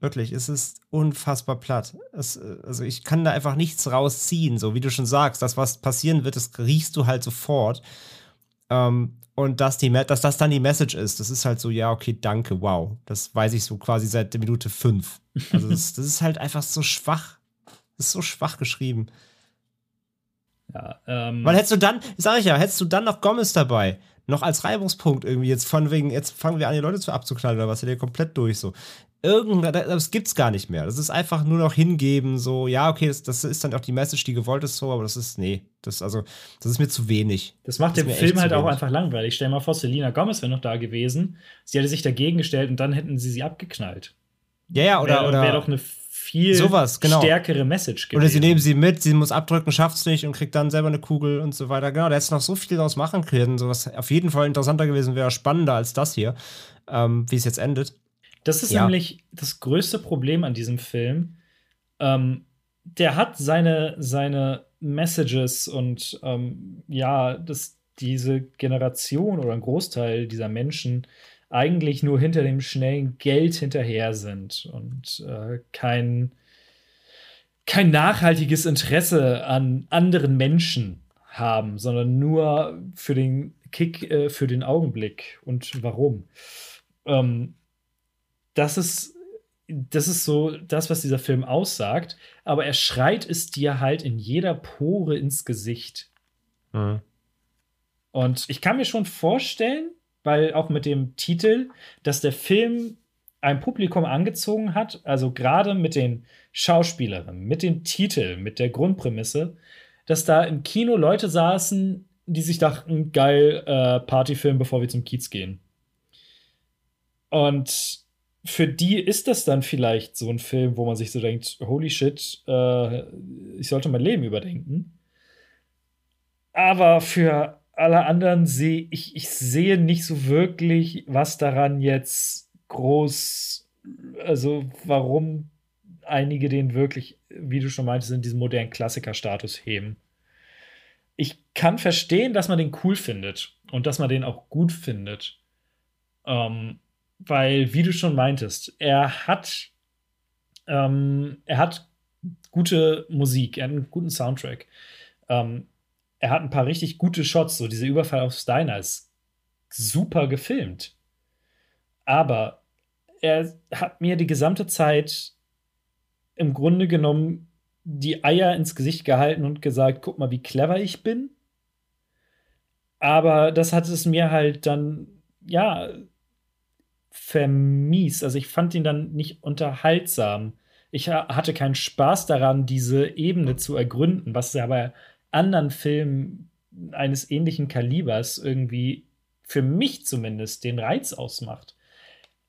Wirklich, es ist unfassbar platt. Es, also ich kann da einfach nichts rausziehen, so wie du schon sagst. Das, was passieren wird, das riechst du halt sofort. Ähm, und dass, die, dass das dann die Message ist, das ist halt so, ja, okay, danke, wow. Das weiß ich so quasi seit Minute fünf. Also das, das ist halt einfach so schwach. Das ist so schwach geschrieben. Ja, ähm. Weil hättest du dann, sag ich ja, hättest du dann noch Gomez dabei, noch als Reibungspunkt irgendwie, jetzt von wegen, jetzt fangen wir an, die Leute zu abzuknallen oder was, der komplett durch so. Irgendwann, das gibt's gar nicht mehr. Das ist einfach nur noch hingeben, so, ja, okay, das, das ist dann auch die Message, die gewollt ist, so, aber das ist, nee, das, also, das ist mir zu wenig. Das macht das den Film halt auch einfach langweilig. Stell dir mal vor, Selina Gomez wäre noch da gewesen. Sie hätte sich dagegen gestellt und dann hätten sie sie abgeknallt. Ja, ja, oder. Wäre wär doch eine viel sowas, genau. stärkere Message gewesen. Oder sie nehmen sie mit, sie muss abdrücken, schafft es nicht und kriegt dann selber eine Kugel und so weiter. Genau, da hätte es noch so viel daraus machen können, so was auf jeden Fall interessanter gewesen wäre, spannender als das hier, ähm, wie es jetzt endet. Das ist ja. nämlich das größte Problem an diesem Film. Ähm, der hat seine, seine Messages und ähm, ja, dass diese Generation oder ein Großteil dieser Menschen eigentlich nur hinter dem schnellen Geld hinterher sind und äh, kein, kein nachhaltiges Interesse an anderen Menschen haben, sondern nur für den Kick, äh, für den Augenblick und warum. Ähm, das ist das ist so das, was dieser Film aussagt, aber er schreit es dir halt in jeder Pore ins Gesicht. Mhm. Und ich kann mir schon vorstellen, weil auch mit dem Titel, dass der Film ein Publikum angezogen hat, also gerade mit den Schauspielerinnen, mit dem Titel, mit der Grundprämisse, dass da im Kino Leute saßen, die sich dachten, geil, äh, Partyfilm, bevor wir zum Kiez gehen. Und für die ist das dann vielleicht so ein Film, wo man sich so denkt, holy shit, äh, ich sollte mein Leben überdenken. Aber für alle anderen sehe ich, ich sehe nicht so wirklich, was daran jetzt groß, also warum einige den wirklich, wie du schon meintest, in diesem modernen Klassiker-Status heben. Ich kann verstehen, dass man den cool findet und dass man den auch gut findet. Ähm, weil, wie du schon meintest, er hat, ähm, er hat gute Musik, er hat einen guten Soundtrack. Ähm, er hat ein paar richtig gute Shots, so dieser Überfall auf Steiner ist super gefilmt. Aber er hat mir die gesamte Zeit im Grunde genommen die Eier ins Gesicht gehalten und gesagt, guck mal, wie clever ich bin. Aber das hat es mir halt dann, ja, vermies. Also ich fand ihn dann nicht unterhaltsam. Ich hatte keinen Spaß daran, diese Ebene zu ergründen, was aber anderen Filmen eines ähnlichen Kalibers irgendwie für mich zumindest den Reiz ausmacht.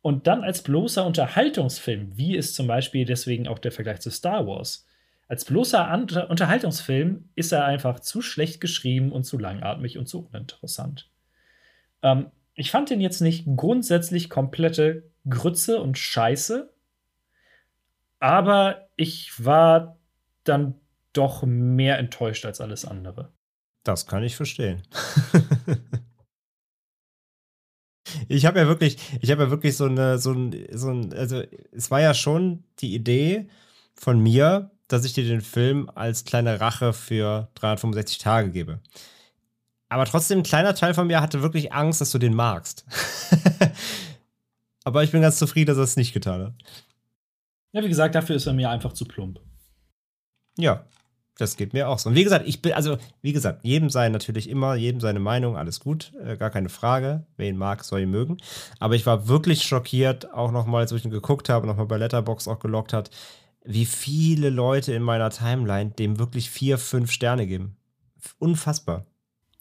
Und dann als bloßer Unterhaltungsfilm, wie ist zum Beispiel deswegen auch der Vergleich zu Star Wars. Als bloßer Unter Unterhaltungsfilm ist er einfach zu schlecht geschrieben und zu langatmig und zu uninteressant. Ähm, ich fand den jetzt nicht grundsätzlich komplette Grütze und Scheiße, aber ich war dann doch mehr enttäuscht als alles andere. Das kann ich verstehen. ich habe ja wirklich, ich habe ja wirklich so eine, so ein, so ein, also es war ja schon die Idee von mir, dass ich dir den Film als kleine Rache für 365 Tage gebe. Aber trotzdem, ein kleiner Teil von mir hatte wirklich Angst, dass du den magst. Aber ich bin ganz zufrieden, dass er es nicht getan hat. Ja, wie gesagt, dafür ist er mir einfach zu plump. Ja, das geht mir auch so. Und wie gesagt, ich bin, also, wie gesagt, jedem sei natürlich immer, jedem seine Meinung, alles gut, äh, gar keine Frage. Wer ihn mag, soll ihn mögen. Aber ich war wirklich schockiert, auch nochmal, als ich ihn geguckt habe, nochmal bei Letterbox auch gelockt hat, wie viele Leute in meiner Timeline dem wirklich vier, fünf Sterne geben. Unfassbar.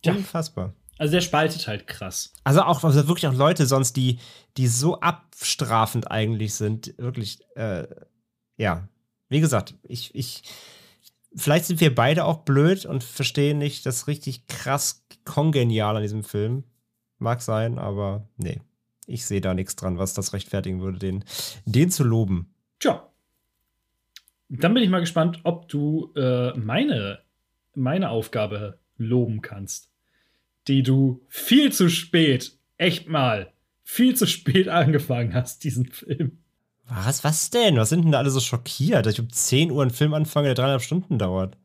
Ja. Unfassbar. Also der spaltet halt krass. Also auch also wirklich auch Leute sonst, die, die so abstrafend eigentlich sind, wirklich, äh, ja. Wie gesagt, ich, ich, vielleicht sind wir beide auch blöd und verstehen nicht das richtig krass kongenial an diesem Film. Mag sein, aber nee. Ich sehe da nichts dran, was das rechtfertigen würde, den, den zu loben. Tja. Dann bin ich mal gespannt, ob du äh, meine, meine Aufgabe loben kannst. Die du viel zu spät, echt mal, viel zu spät angefangen hast, diesen Film. Was, was denn? Was sind denn da alle so schockiert, dass ich um 10 Uhr einen Film anfange, der dreieinhalb Stunden dauert?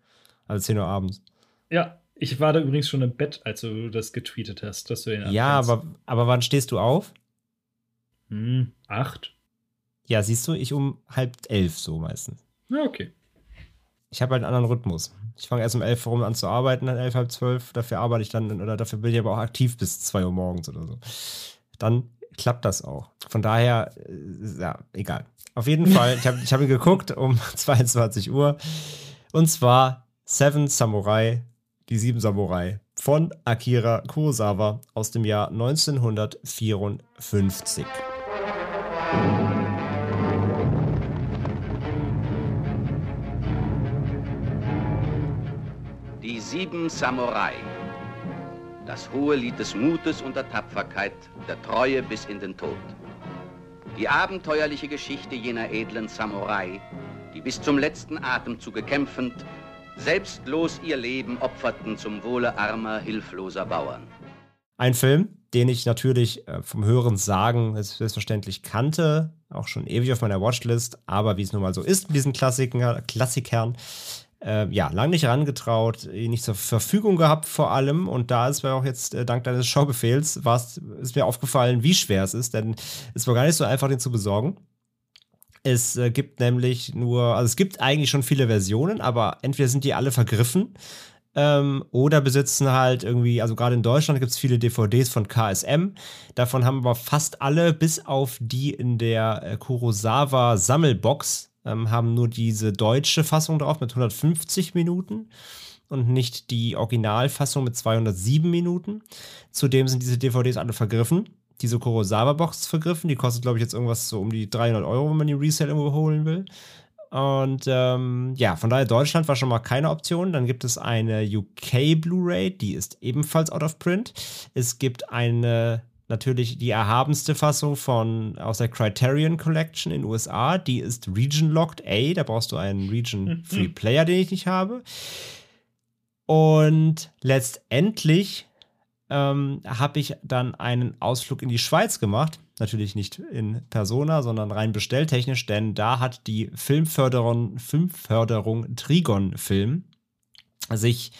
Also 10 Uhr abends. Ja, ich war da übrigens schon im Bett, als du das getweetet hast, dass du ihn Ja, aber, aber wann stehst du auf? Hm, acht. Ja, siehst du, ich um halb elf so meistens. Ja, okay. Ich habe halt einen anderen Rhythmus. Ich fange erst um elf rum an zu arbeiten, dann elf, halb zwölf. Dafür arbeite ich dann, oder dafür bin ich aber auch aktiv bis zwei Uhr morgens oder so. Dann klappt das auch. Von daher, äh, ja, egal. Auf jeden Fall, ich habe ich hab geguckt um 22 Uhr. Und zwar Seven Samurai, die sieben Samurai von Akira Kurosawa aus dem Jahr 1954. Die sieben Samurai. Das hohe Lied des Mutes und der Tapferkeit, der Treue bis in den Tod. Die abenteuerliche Geschichte jener edlen Samurai, die bis zum letzten Atemzuge kämpfend, selbstlos ihr Leben opferten zum Wohle armer, hilfloser Bauern. Ein Film, den ich natürlich äh, vom Hören sagen selbstverständlich kannte, auch schon ewig auf meiner Watchlist, aber wie es nun mal so ist mit diesen Klassiker, Klassikern, äh, ja, lang nicht herangetraut, ihn nicht zur Verfügung gehabt vor allem. Und da ist mir auch jetzt äh, dank deines Schaubefehls, ist mir aufgefallen, wie schwer es ist, denn es war gar nicht so einfach, den zu besorgen. Es äh, gibt nämlich nur, also es gibt eigentlich schon viele Versionen, aber entweder sind die alle vergriffen ähm, oder besitzen halt irgendwie, also gerade in Deutschland gibt es viele DVDs von KSM. Davon haben wir fast alle, bis auf die in der äh, Kurosawa Sammelbox, ähm, haben nur diese deutsche Fassung drauf mit 150 Minuten und nicht die Originalfassung mit 207 Minuten. Zudem sind diese DVDs alle vergriffen. Diese Kurosawa-Box vergriffen. Die kostet, glaube ich, jetzt irgendwas so um die 300 Euro, wenn man die Resale irgendwo holen will. Und ähm, ja, von daher Deutschland war schon mal keine Option. Dann gibt es eine UK Blu-ray, die ist ebenfalls out of print. Es gibt eine natürlich die erhabenste Fassung von aus der Criterion Collection in den USA. Die ist Region Locked A. Da brauchst du einen Region Free Player, den ich nicht habe. Und letztendlich ähm, habe ich dann einen Ausflug in die Schweiz gemacht. Natürlich nicht in Persona, sondern rein bestelltechnisch, denn da hat die Filmförderung, Filmförderung Trigon Film sich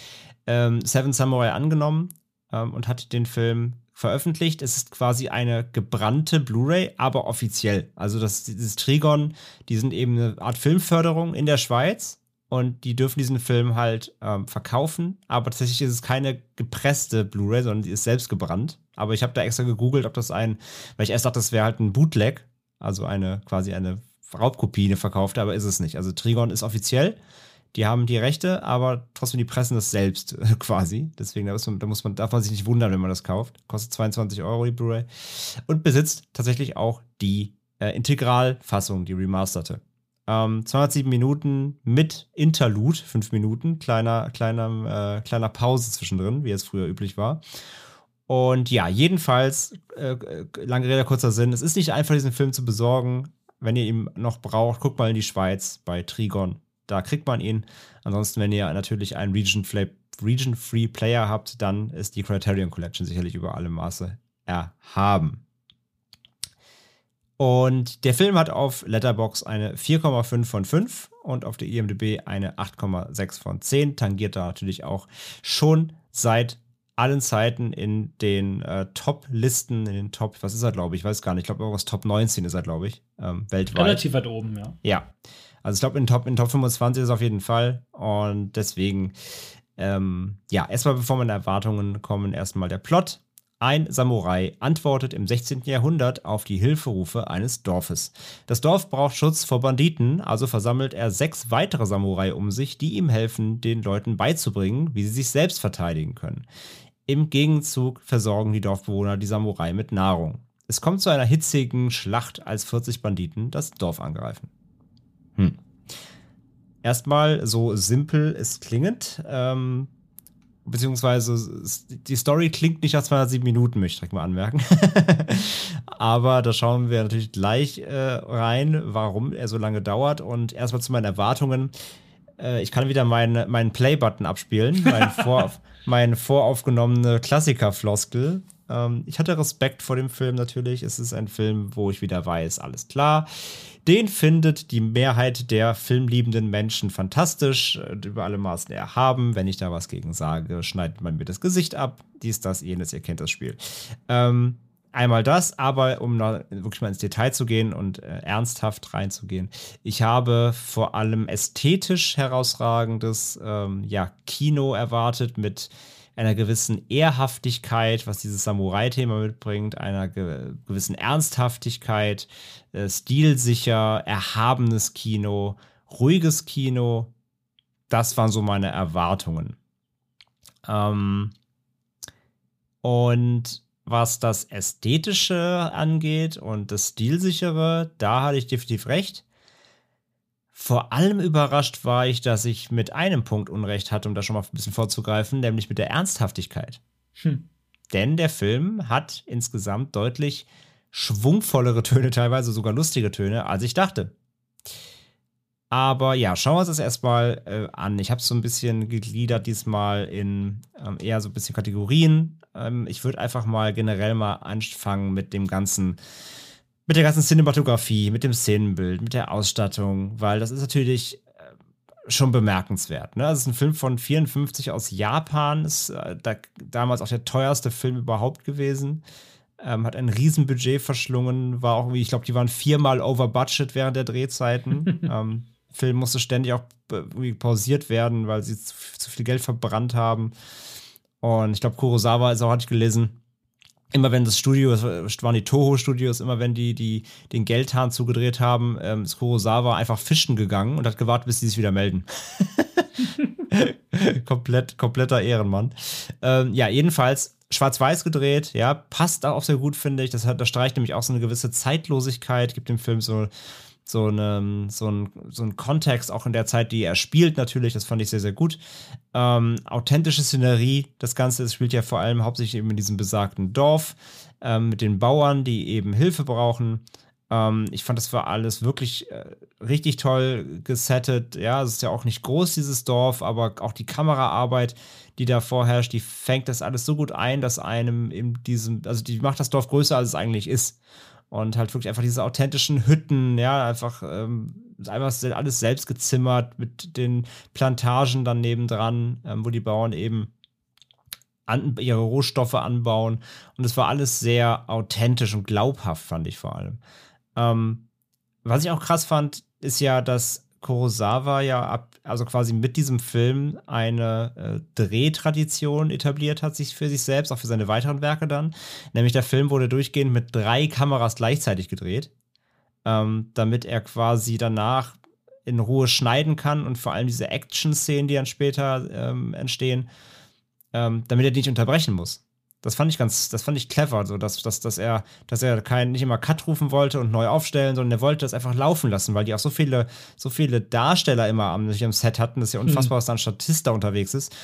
ähm, Seven Samurai angenommen ähm, und hat den Film veröffentlicht. Es ist quasi eine gebrannte Blu-ray, aber offiziell. Also das, dieses Trigon, die sind eben eine Art Filmförderung in der Schweiz und die dürfen diesen Film halt ähm, verkaufen. Aber tatsächlich ist es keine gepresste Blu-ray, sondern die ist selbst gebrannt. Aber ich habe da extra gegoogelt, ob das ein, weil ich erst dachte, das wäre halt ein Bootleg, also eine quasi eine Raubkopie, eine verkaufte, aber ist es nicht. Also Trigon ist offiziell. Die haben die Rechte, aber trotzdem die pressen das selbst quasi. Deswegen da man, da muss man, darf man sich nicht wundern, wenn man das kauft. Kostet 22 Euro die Blu-ray. Und besitzt tatsächlich auch die äh, Integralfassung, die remasterte. Ähm, 207 Minuten mit Interlude, 5 Minuten, kleiner, kleiner, äh, kleiner Pause zwischendrin, wie es früher üblich war. Und ja, jedenfalls, äh, äh, lange Rede, kurzer Sinn, es ist nicht einfach, diesen Film zu besorgen. Wenn ihr ihn noch braucht, guckt mal in die Schweiz bei Trigon. Da kriegt man ihn. Ansonsten, wenn ihr natürlich einen Region-Free Region Player habt, dann ist die Criterion Collection sicherlich über alle Maße erhaben. Und der Film hat auf Letterbox eine 4,5 von 5 und auf der IMDb eine 8,6 von 10. Tangiert da natürlich auch schon seit allen Zeiten in den äh, Top-Listen, in den Top, was ist er, glaube ich, ich weiß gar nicht, ich glaube, irgendwas Top 19 ist er, glaube ich, ähm, weltweit. Relativ weit oben, ja. Ja. Also ich glaube, in Top, in Top 25 ist es auf jeden Fall. Und deswegen, ähm, ja, erstmal bevor meine Erwartungen kommen, erstmal der Plot. Ein Samurai antwortet im 16. Jahrhundert auf die Hilferufe eines Dorfes. Das Dorf braucht Schutz vor Banditen, also versammelt er sechs weitere Samurai um sich, die ihm helfen, den Leuten beizubringen, wie sie sich selbst verteidigen können. Im Gegenzug versorgen die Dorfbewohner die Samurai mit Nahrung. Es kommt zu einer hitzigen Schlacht, als 40 Banditen das Dorf angreifen. Hm. Erstmal so simpel es klingend, ähm, beziehungsweise die Story klingt nicht nach 207 Minuten, möchte ich direkt mal anmerken. Aber da schauen wir natürlich gleich äh, rein, warum er so lange dauert. Und erstmal zu meinen Erwartungen. Äh, ich kann wieder meinen mein Play-Button abspielen, mein, vor, mein voraufgenommene Klassiker-Floskel. Ähm, ich hatte Respekt vor dem Film natürlich. Es ist ein Film, wo ich wieder weiß, alles klar. Den findet die Mehrheit der filmliebenden Menschen fantastisch, äh, über alle Maßen erhaben. Wenn ich da was gegen sage, schneidet man mir das Gesicht ab. Dies, das, jenes, ihr kennt das Spiel. Ähm, einmal das, aber um wirklich mal ins Detail zu gehen und äh, ernsthaft reinzugehen. Ich habe vor allem ästhetisch herausragendes ähm, ja, Kino erwartet mit einer gewissen Ehrhaftigkeit, was dieses Samurai-Thema mitbringt, einer ge gewissen Ernsthaftigkeit, äh, stilsicher, erhabenes Kino, ruhiges Kino. Das waren so meine Erwartungen. Ähm, und was das Ästhetische angeht und das Stilsichere, da hatte ich definitiv recht. Vor allem überrascht war ich, dass ich mit einem Punkt Unrecht hatte, um da schon mal ein bisschen vorzugreifen, nämlich mit der Ernsthaftigkeit. Hm. Denn der Film hat insgesamt deutlich schwungvollere Töne, teilweise sogar lustige Töne, als ich dachte. Aber ja, schauen wir uns das erstmal äh, an. Ich habe es so ein bisschen gegliedert diesmal in ähm, eher so ein bisschen Kategorien. Ähm, ich würde einfach mal generell mal anfangen mit dem ganzen mit der ganzen Cinematografie, mit dem Szenenbild, mit der Ausstattung, weil das ist natürlich äh, schon bemerkenswert. Ne? Also es ist ein Film von 54 aus Japan, ist äh, da, damals auch der teuerste Film überhaupt gewesen. Ähm, hat ein Riesenbudget verschlungen, war auch, ich glaube, die waren viermal over budget während der Drehzeiten. ähm, Film musste ständig auch pausiert werden, weil sie zu, zu viel Geld verbrannt haben. Und ich glaube, Kurosawa ist auch, hatte ich gelesen, immer wenn das Studio, es waren die Toho-Studios, immer wenn die, die den Geldhahn zugedreht haben, ähm, ist Kurosawa einfach fischen gegangen und hat gewartet, bis die sich wieder melden. Komplett, kompletter Ehrenmann. Ähm, ja, jedenfalls schwarz-weiß gedreht, ja, passt auch sehr gut, finde ich. Das, hat, das streicht nämlich auch so eine gewisse Zeitlosigkeit, gibt dem Film so so, eine, so, ein, so ein Kontext, auch in der Zeit, die er spielt, natürlich. Das fand ich sehr, sehr gut. Ähm, authentische Szenerie, das Ganze das spielt ja vor allem hauptsächlich eben in diesem besagten Dorf ähm, mit den Bauern, die eben Hilfe brauchen. Ähm, ich fand, das war alles wirklich äh, richtig toll gesettet. Ja, es ist ja auch nicht groß, dieses Dorf, aber auch die Kameraarbeit, die da vorherrscht, die fängt das alles so gut ein, dass einem in diesem, also die macht das Dorf größer, als es eigentlich ist und halt wirklich einfach diese authentischen Hütten, ja, einfach, ähm, einfach alles selbst gezimmert mit den Plantagen dann nebendran, ähm, wo die Bauern eben an, ihre Rohstoffe anbauen. Und es war alles sehr authentisch und glaubhaft, fand ich vor allem. Ähm, was ich auch krass fand, ist ja, dass Kurosawa ja ab, also quasi mit diesem Film eine äh, Drehtradition etabliert hat, sich für sich selbst, auch für seine weiteren Werke dann. Nämlich der Film wurde durchgehend mit drei Kameras gleichzeitig gedreht, ähm, damit er quasi danach in Ruhe schneiden kann und vor allem diese Action-Szenen, die dann später ähm, entstehen, ähm, damit er die nicht unterbrechen muss. Das fand ich ganz, das fand ich clever, so dass, dass, dass er, dass er kein, nicht immer Cut rufen wollte und neu aufstellen, sondern er wollte das einfach laufen lassen, weil die auch so viele, so viele Darsteller immer am, am Set hatten. Das ist ja unfassbar, mhm. dass da ein Statist da unterwegs ist.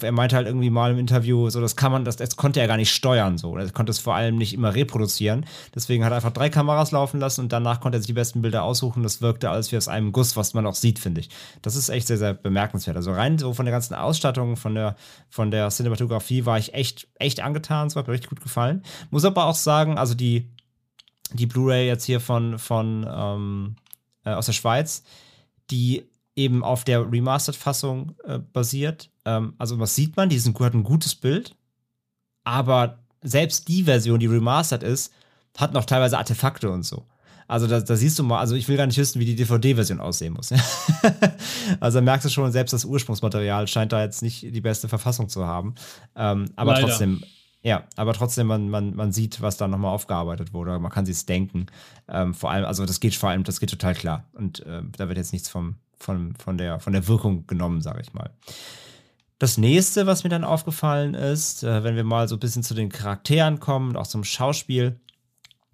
Er meinte halt irgendwie mal im Interview, so, das kann man, das, das konnte er gar nicht steuern, so. Er konnte es vor allem nicht immer reproduzieren. Deswegen hat er einfach drei Kameras laufen lassen und danach konnte er sich die besten Bilder aussuchen. Das wirkte alles wie aus einem Guss, was man auch sieht, finde ich. Das ist echt sehr, sehr bemerkenswert. Also rein so von der ganzen Ausstattung, von der, von der Cinematografie war ich echt, echt angetan. Es hat mir richtig gut gefallen. Muss aber auch sagen, also die, die Blu-ray jetzt hier von, von ähm, äh, aus der Schweiz, die eben auf der Remastered-Fassung äh, basiert. Ähm, also was sieht man? Die sind, hat ein gutes Bild, aber selbst die Version, die remastered ist, hat noch teilweise Artefakte und so. Also da, da, siehst du mal, also ich will gar nicht wissen, wie die DVD-Version aussehen muss. also da merkst du schon, selbst das Ursprungsmaterial scheint da jetzt nicht die beste Verfassung zu haben. Ähm, aber Leider. trotzdem, ja, aber trotzdem, man, man, man sieht, was da nochmal aufgearbeitet wurde. Man kann sich denken. Ähm, vor allem, also das geht vor allem, das geht total klar. Und äh, da wird jetzt nichts vom, von, von, der, von der Wirkung genommen, sage ich mal. Das nächste, was mir dann aufgefallen ist, äh, wenn wir mal so ein bisschen zu den Charakteren kommen und auch zum Schauspiel,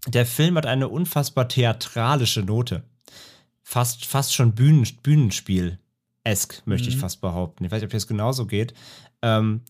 der Film hat eine unfassbar theatralische Note. Fast, fast schon Bühnen, Bühnenspiel-esk, möchte mhm. ich fast behaupten. Ich weiß nicht, ob das genauso geht. Ähm,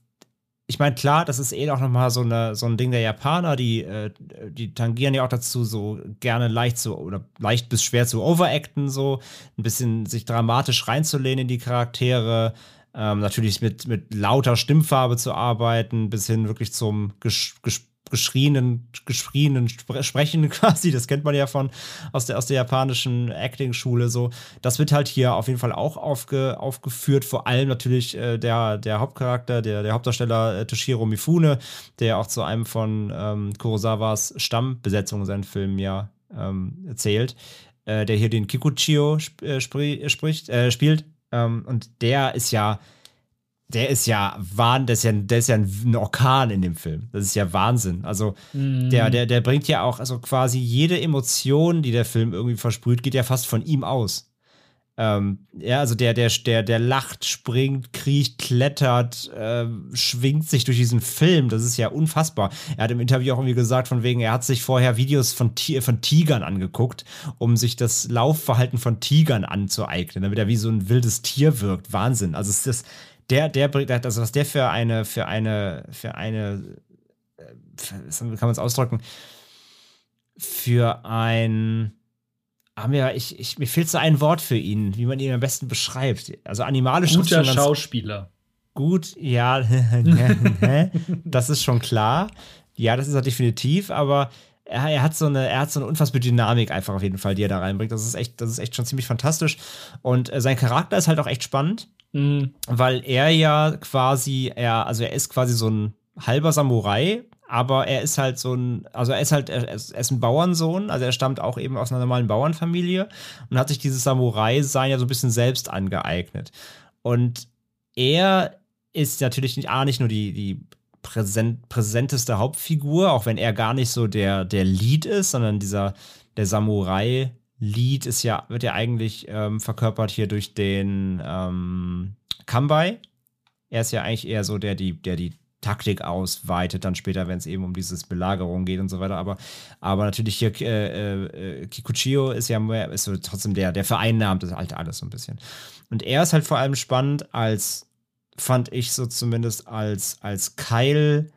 ich meine, klar, das ist eh auch nochmal so, so ein Ding der Japaner, die, äh, die tangieren ja auch dazu, so gerne leicht zu oder leicht bis schwer zu overacten, so ein bisschen sich dramatisch reinzulehnen in die Charaktere, ähm, natürlich mit, mit lauter Stimmfarbe zu arbeiten, bis hin wirklich zum ges, ges geschrienen, geschrienen Sprechen quasi. Das kennt man ja von aus der, aus der japanischen Acting-Schule so. Das wird halt hier auf jeden Fall auch aufge, aufgeführt. Vor allem natürlich äh, der, der Hauptcharakter, der, der Hauptdarsteller äh, Toshiro Mifune, der auch zu einem von ähm, Kurosawas Stammbesetzungen in seinen Filmen ja ähm, erzählt, äh, der hier den Kikuchio sp äh, spri spricht, äh, spielt. Ähm, und der ist ja der ist ja Wahn, der ist ja, der ist ja ein Orkan in dem Film. Das ist ja Wahnsinn. Also mm. der, der, der bringt ja auch, also quasi jede Emotion, die der Film irgendwie versprüht, geht ja fast von ihm aus. Ähm, ja, also der, der, der, der lacht, springt, kriecht, klettert, äh, schwingt sich durch diesen Film. Das ist ja unfassbar. Er hat im Interview auch irgendwie gesagt, von wegen, er hat sich vorher Videos von, von Tigern angeguckt, um sich das Laufverhalten von Tigern anzueignen, damit er wie so ein wildes Tier wirkt. Wahnsinn. Also es ist der, der bringt, also was der für eine, für eine, für eine, für, wie kann man es ausdrücken, für ein, haben wir, ich, ich, mir fehlt so ein Wort für ihn, wie man ihn am besten beschreibt. Also animalisch. Guter Schauspieler. Gut, ja, das ist schon klar. Ja, das ist er definitiv, aber er, er, hat so eine, er hat so eine unfassbare Dynamik einfach auf jeden Fall, die er da reinbringt. Das ist echt, das ist echt schon ziemlich fantastisch. Und äh, sein Charakter ist halt auch echt spannend. Mhm. Weil er ja quasi, er, also er ist quasi so ein halber Samurai, aber er ist halt so ein, also er ist halt, er ist, er ist ein Bauernsohn, also er stammt auch eben aus einer normalen Bauernfamilie und hat sich dieses Samurai-Sein ja so ein bisschen selbst angeeignet. Und er ist natürlich nicht, A, nicht nur die, die präsent, präsenteste Hauptfigur, auch wenn er gar nicht so der, der Lead ist, sondern dieser, der Samurai Lied ist ja, wird ja eigentlich ähm, verkörpert hier durch den ähm, Kambai. Er ist ja eigentlich eher so der, die, der die Taktik ausweitet, dann später, wenn es eben um dieses Belagerung geht und so weiter. Aber, aber natürlich hier äh, äh, Kikuchio ist ja mehr, ist so trotzdem der, der vereinnahmt das halt alles so ein bisschen. Und er ist halt vor allem spannend als, fand ich so zumindest als, als Keil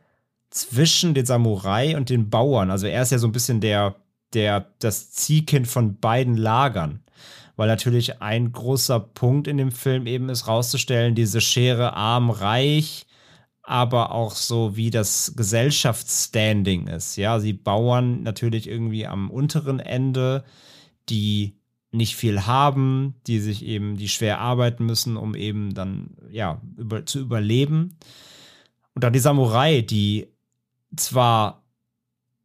zwischen den Samurai und den Bauern. Also er ist ja so ein bisschen der, der, das Ziehkind von beiden Lagern. Weil natürlich ein großer Punkt in dem Film eben ist, rauszustellen, diese Schere arm-reich, aber auch so, wie das Gesellschaftsstanding ist. Ja, sie Bauern natürlich irgendwie am unteren Ende, die nicht viel haben, die sich eben, die schwer arbeiten müssen, um eben dann, ja, über, zu überleben. Und dann die Samurai, die zwar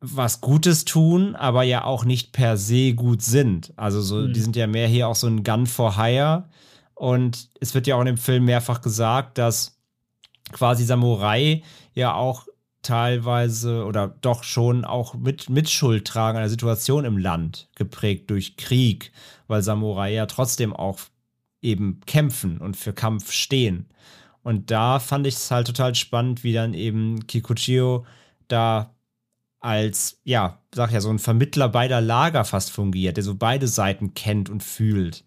was Gutes tun, aber ja auch nicht per se gut sind. Also so, mhm. die sind ja mehr hier auch so ein Gun for Hire. Und es wird ja auch in dem Film mehrfach gesagt, dass quasi Samurai ja auch teilweise oder doch schon auch mit, mit Schuld tragen an der Situation im Land, geprägt durch Krieg, weil Samurai ja trotzdem auch eben kämpfen und für Kampf stehen. Und da fand ich es halt total spannend, wie dann eben Kikuchio da als, ja, sag ja, so ein Vermittler beider Lager fast fungiert, der so beide Seiten kennt und fühlt.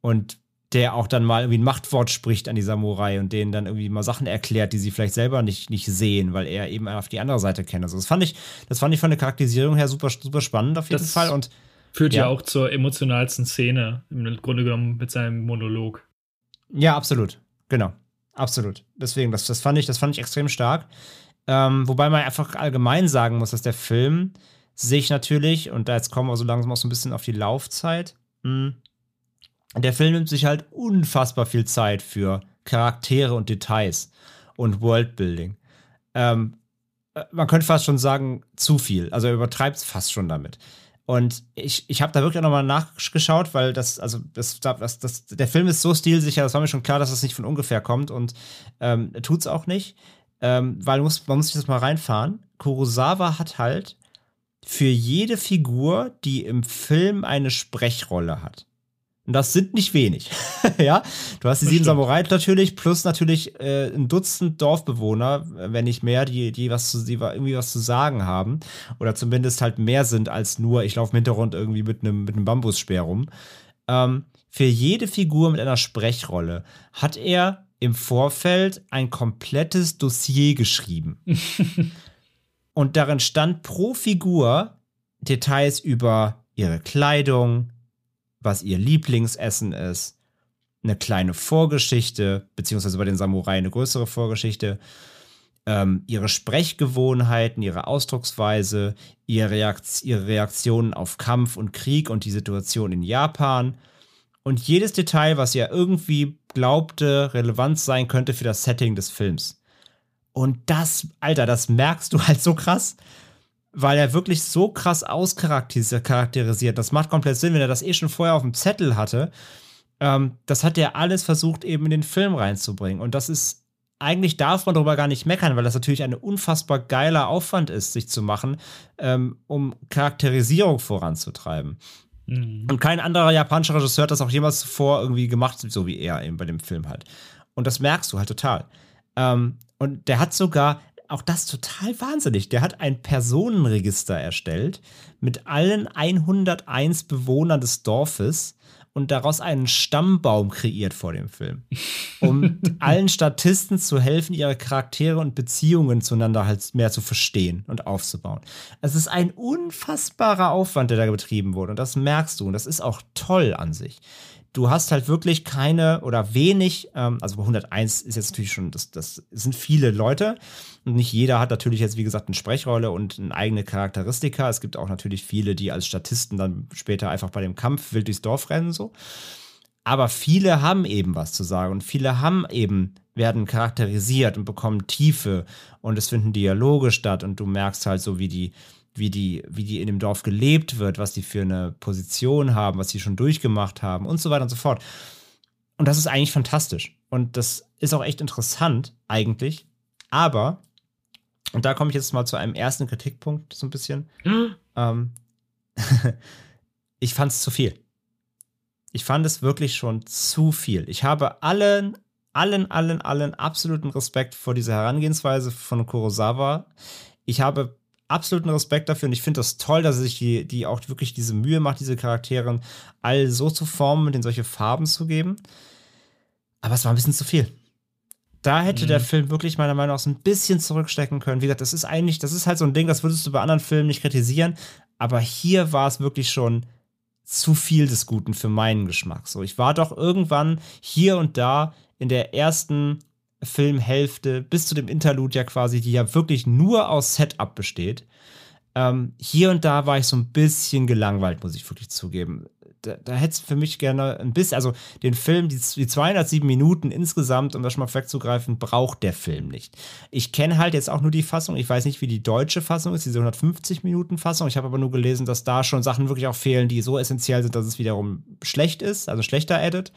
Und der auch dann mal irgendwie ein Machtwort spricht an die Samurai und denen dann irgendwie mal Sachen erklärt, die sie vielleicht selber nicht, nicht sehen, weil er eben auf die andere Seite kennt. Also das fand ich, das fand ich von der Charakterisierung her super, super spannend auf jeden Das Fall. Und Führt ja. Ja. auch zur emotionalsten Szene, im Grunde genommen mit seinem Monolog. ja, absolut. Genau. Absolut. Deswegen, das, das fand ich, das fand ich extrem stark. Ähm, wobei man einfach allgemein sagen muss, dass der Film sich natürlich, und da jetzt kommen wir so langsam auch so ein bisschen auf die Laufzeit, mh, der Film nimmt sich halt unfassbar viel Zeit für Charaktere und Details und Worldbuilding. Ähm, äh, man könnte fast schon sagen, zu viel. Also er übertreibt es fast schon damit. Und ich, ich habe da wirklich auch nochmal nachgeschaut, weil das, also das, das, das, der Film ist so stilsicher, das war mir schon klar, dass das nicht von ungefähr kommt und ähm, tut es auch nicht. Ähm, weil man muss, man muss sich das mal reinfahren. Kurosawa hat halt für jede Figur, die im Film eine Sprechrolle hat. Und das sind nicht wenig. ja, du hast die Das sieben stimmt. Samurai natürlich, plus natürlich äh, ein Dutzend Dorfbewohner, wenn nicht mehr, die, die was zu, die irgendwie was zu sagen haben. Oder zumindest halt mehr sind als nur, ich laufe im Hintergrund irgendwie mit einem mit einem Bambusspeer rum. Ähm, für jede Figur mit einer Sprechrolle hat er im Vorfeld ein komplettes Dossier geschrieben. Und darin stand pro Figur Details über ihre Kleidung, was ihr Lieblingsessen ist, eine kleine Vorgeschichte, beziehungsweise bei den Samurai eine größere Vorgeschichte, ähm, ihre Sprechgewohnheiten, ihre Ausdrucksweise, ihre, Reakt ihre Reaktionen auf Kampf und Krieg und die Situation in Japan und jedes Detail, was ja irgendwie glaubte, relevant sein könnte für das Setting des Films. Und das, Alter, das merkst du halt so krass, weil er wirklich so krass auscharakterisiert. Das macht komplett Sinn, wenn er das eh schon vorher auf dem Zettel hatte. Ähm, das hat er alles versucht, eben in den Film reinzubringen. Und das ist, eigentlich darf man darüber gar nicht meckern, weil das natürlich ein unfassbar geiler Aufwand ist, sich zu machen, ähm, um Charakterisierung voranzutreiben. Mhm. Und kein anderer japanischer Regisseur hat das auch jemals zuvor irgendwie gemacht, so wie er eben bei dem Film halt. Und das merkst du halt total. Ähm, und der hat sogar, auch das total wahnsinnig, der hat ein Personenregister erstellt mit allen 101 Bewohnern des Dorfes und daraus einen Stammbaum kreiert vor dem Film. Um allen Statisten zu helfen, ihre Charaktere und Beziehungen zueinander halt mehr zu verstehen und aufzubauen. Es ist ein unfassbarer Aufwand, der da betrieben wurde. Und das merkst du. Und das ist auch toll an sich. Du hast halt wirklich keine oder wenig, ähm, also bei 101 ist jetzt natürlich schon, das, das sind viele Leute. Und nicht jeder hat natürlich jetzt, wie gesagt, eine Sprechrolle und eine eigene Charakteristika. Es gibt auch natürlich viele, die als Statisten dann später einfach bei dem Kampf wild durchs Dorf rennen, so. Aber viele haben eben was zu sagen und viele haben eben, werden charakterisiert und bekommen Tiefe und es finden Dialoge statt und du merkst halt so, wie die, wie die, wie die in dem Dorf gelebt wird, was die für eine Position haben, was sie schon durchgemacht haben und so weiter und so fort. Und das ist eigentlich fantastisch. Und das ist auch echt interessant, eigentlich. Aber, und da komme ich jetzt mal zu einem ersten Kritikpunkt, so ein bisschen. Ähm, ich fand es zu viel. Ich fand es wirklich schon zu viel. Ich habe allen, allen, allen, allen absoluten Respekt vor dieser Herangehensweise von Kurosawa. Ich habe absoluten Respekt dafür und ich finde das toll, dass sich die, die auch wirklich diese Mühe macht, diese Charaktere all so zu formen und ihnen solche Farben zu geben. Aber es war ein bisschen zu viel. Da hätte Mhm. der Film wirklich meiner Meinung nach so ein bisschen zurückstecken können. Wie gesagt, das ist eigentlich, das ist halt so ein Ding, das würdest du bei anderen Filmen nicht kritisieren. Aber hier war es wirklich schon zu viel des Guten für meinen Geschmack. So, ich war doch irgendwann hier und da in der ersten Filmhälfte bis zu dem Interlude ja quasi, die ja wirklich nur aus Setup besteht. Ähm, hier und da war ich so ein bisschen gelangweilt, muss ich wirklich zugeben. Da, da hätte es für mich gerne ein bisschen, also den Film, die, die 207 Minuten insgesamt, um das schon mal wegzugreifen, braucht der Film nicht. Ich kenne halt jetzt auch nur die Fassung, ich weiß nicht, wie die deutsche Fassung ist, diese 150 Minuten Fassung. Ich habe aber nur gelesen, dass da schon Sachen wirklich auch fehlen, die so essentiell sind, dass es wiederum schlecht ist, also schlechter Edit.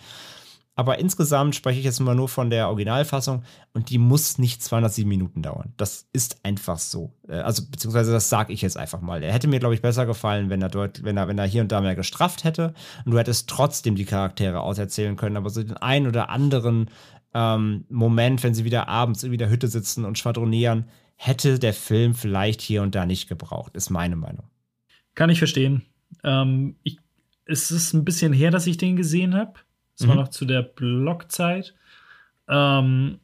Aber insgesamt spreche ich jetzt mal nur von der Originalfassung und die muss nicht 207 Minuten dauern. Das ist einfach so. Äh, also, beziehungsweise das sage ich jetzt einfach mal. Er hätte mir, glaube ich, besser gefallen, wenn er dort, wenn er, wenn er hier und da mehr gestrafft hätte und du hättest trotzdem die Charaktere auserzählen können, aber so den einen oder anderen ähm, Moment, wenn sie wieder abends in der Hütte sitzen und schwadronieren, hätte der Film vielleicht hier und da nicht gebraucht, ist meine Meinung. Kann ich verstehen. Ähm, ich, es ist ein bisschen her, dass ich den gesehen habe. Es mhm. war noch zu der Blockzeit. Ähm,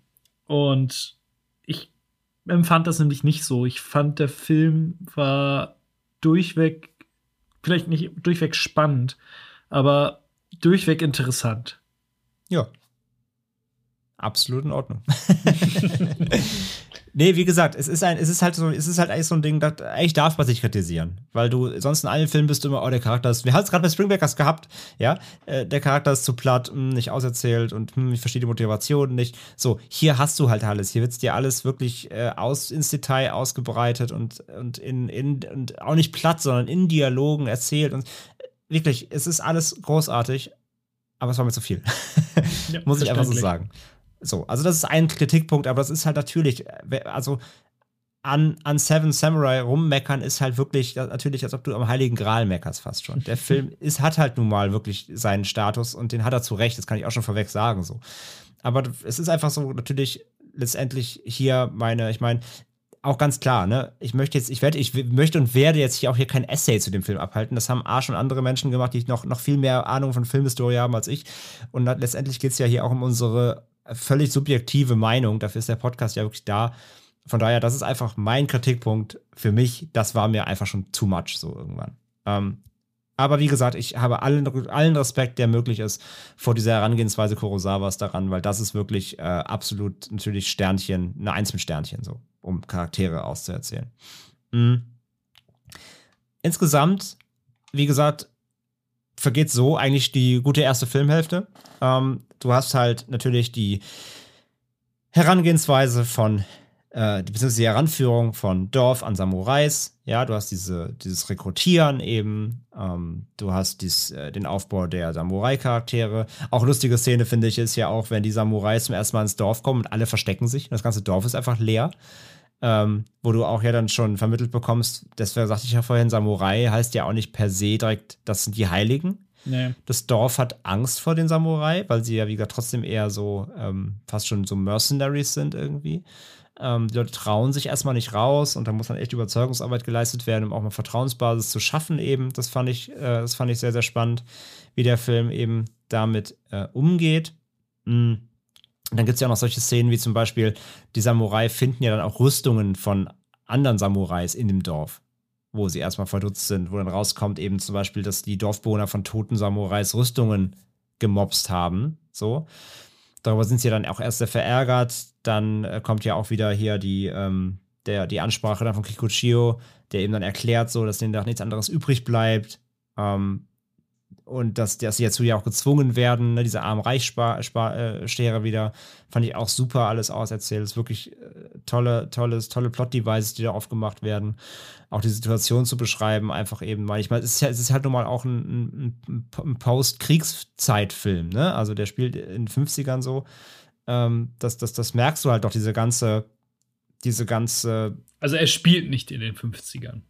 und ich empfand das nämlich nicht so. Ich fand, der Film war durchweg, vielleicht nicht durchweg spannend, aber durchweg interessant. Ja. Absolut in Ordnung. Nee, wie gesagt, es ist ein, es ist halt so, es ist halt eigentlich so ein Ding, das, eigentlich darf man sich kritisieren. Weil du, sonst in allen Filmen bist du immer, oh, der Charakter ist, wir haben es gerade bei Springbackers gehabt, ja, äh, der Charakter ist zu platt, mh, hm, nicht auserzählt und mh, hm, ich verstehe die Motivation nicht. So, hier hast du halt alles, hier wird es dir alles wirklich äh, aus, ins Detail ausgebreitet und, und in, in, und auch nicht platt, sondern in Dialogen erzählt und äh, wirklich, es ist alles großartig, aber es war mir zu viel. Ja, Muss ich einfach so sagen. So, also das ist ein Kritikpunkt, aber das ist halt natürlich, äh, also an, an Seven Samurai rummeckern ist halt wirklich natürlich, als ob du am Heiligen Gral meckerst fast schon. Der Film ist, hat halt nun mal wirklich seinen Status und den hat er zu Recht, das kann ich auch schon vorweg sagen so. Aber es ist einfach so natürlich letztendlich hier meine, ich meine, auch ganz klar, ne? Ich möchte jetzt, ich werde, ich möchte und werde jetzt hier auch hier kein Essay zu dem Film abhalten. Das haben A schon andere Menschen gemacht, die noch, noch viel mehr Ahnung von Filmhistorie haben als ich. Und letztendlich geht es ja hier auch um unsere völlig subjektive Meinung. Dafür ist der Podcast ja wirklich da. Von daher, das ist einfach mein Kritikpunkt für mich. Das war mir einfach schon too much so irgendwann. Ähm, aber wie gesagt, ich habe allen, allen Respekt, der möglich ist, vor dieser Herangehensweise Kurosawas daran, weil das ist wirklich äh, absolut natürlich Sternchen, eine Eins mit Sternchen, so, um Charaktere auszuerzählen. Mhm. Insgesamt, wie gesagt, vergeht so eigentlich die gute erste Filmhälfte. Ähm, du hast halt natürlich die Herangehensweise von, äh, beziehungsweise die Heranführung von Dorf an Samurais. Ja, du hast diese, dieses Rekrutieren eben. Ähm, du hast dies, äh, den Aufbau der Samurai-Charaktere. Auch lustige Szene finde ich ist ja auch, wenn die Samurais zum ersten Mal ins Dorf kommen und alle verstecken sich. Und das ganze Dorf ist einfach leer. Ähm, wo du auch ja dann schon vermittelt bekommst, deswegen sagte ich ja vorhin, Samurai heißt ja auch nicht per se direkt, das sind die Heiligen, Nee. Das Dorf hat Angst vor den Samurai, weil sie ja, wie gesagt, trotzdem eher so ähm, fast schon so Mercenaries sind irgendwie. Ähm, die Leute trauen sich erstmal nicht raus und da muss dann echt Überzeugungsarbeit geleistet werden, um auch mal Vertrauensbasis zu schaffen eben. Das fand ich, äh, das fand ich sehr, sehr spannend, wie der Film eben damit äh, umgeht. Mhm. Dann gibt es ja auch noch solche Szenen wie zum Beispiel, die Samurai finden ja dann auch Rüstungen von anderen Samurais in dem Dorf wo sie erstmal verdutzt sind, wo dann rauskommt eben zum Beispiel, dass die Dorfbewohner von toten Samurais Rüstungen gemobst haben. So. Darüber sind sie dann auch erst sehr verärgert. Dann äh, kommt ja auch wieder hier die, ähm, der, die Ansprache dann von Kikuchio, der eben dann erklärt, so, dass denen da nichts anderes übrig bleibt. Ähm, und dass, dass sie dazu ja auch gezwungen werden, ne, diese armen Reichsstehre äh, wieder, fand ich auch super alles auserzählt. Es ist wirklich äh, tolle, tolles, tolle Plot-Devices, die da aufgemacht werden. Auch die Situation zu beschreiben, einfach eben, weil ich meine, es ist, ja, es ist halt nun mal auch ein, ein, ein Post-Kriegszeitfilm, ne? Also der spielt in den 50ern so. Ähm, das, das, das merkst du halt doch, diese ganze, diese ganze. Also er spielt nicht in den 50ern.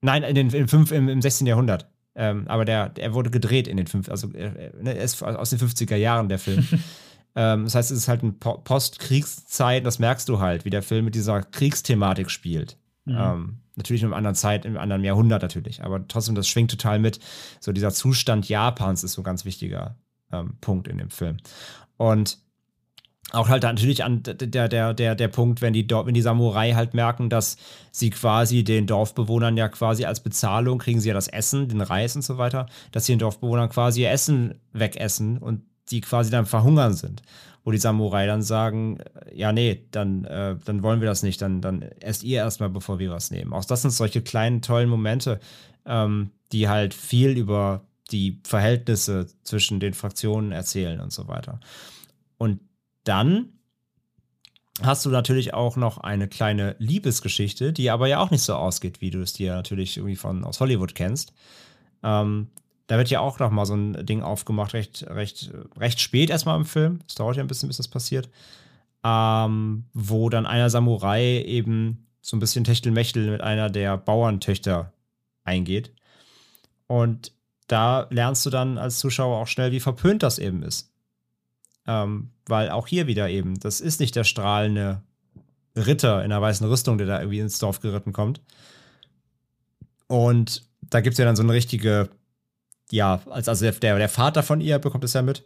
Nein, in den, in fünf, im, im 16. Jahrhundert. Ähm, aber der, der wurde gedreht in den fünf, also äh, ne, er ist aus den 50er Jahren der Film. ähm, das heißt, es ist halt eine Postkriegszeit, das merkst du halt, wie der Film mit dieser Kriegsthematik spielt. Mhm. Ähm, natürlich in einer anderen Zeit, einem anderen Jahrhundert natürlich, aber trotzdem, das schwingt total mit. So dieser Zustand Japans ist so ein ganz wichtiger ähm, Punkt in dem Film. Und auch halt natürlich an der, der, der, der Punkt, wenn die, wenn die Samurai halt merken, dass sie quasi den Dorfbewohnern ja quasi als Bezahlung kriegen sie ja das Essen, den Reis und so weiter, dass sie den Dorfbewohnern quasi ihr Essen wegessen und die quasi dann verhungern sind. Wo die Samurai dann sagen, äh, ja, nee, dann, äh, dann wollen wir das nicht, dann, dann esst ihr erstmal, bevor wir was nehmen. Auch das sind solche kleinen, tollen Momente, ähm, die halt viel über die Verhältnisse zwischen den Fraktionen erzählen und so weiter. Und dann hast du natürlich auch noch eine kleine Liebesgeschichte, die aber ja auch nicht so ausgeht, wie du es dir natürlich irgendwie von aus Hollywood kennst. Ähm, da wird ja auch noch mal so ein Ding aufgemacht, recht, recht, recht spät erstmal im Film. Es dauert ja ein bisschen, bis das passiert. Ähm, wo dann einer Samurai eben so ein bisschen Techtelmechtel mit einer der Bauerntöchter eingeht. Und da lernst du dann als Zuschauer auch schnell, wie verpönt das eben ist. Ähm, weil auch hier wieder eben, das ist nicht der strahlende Ritter in einer weißen Rüstung, der da irgendwie ins Dorf geritten kommt. Und da gibt es ja dann so eine richtige, ja, also der, der Vater von ihr bekommt es ja mit.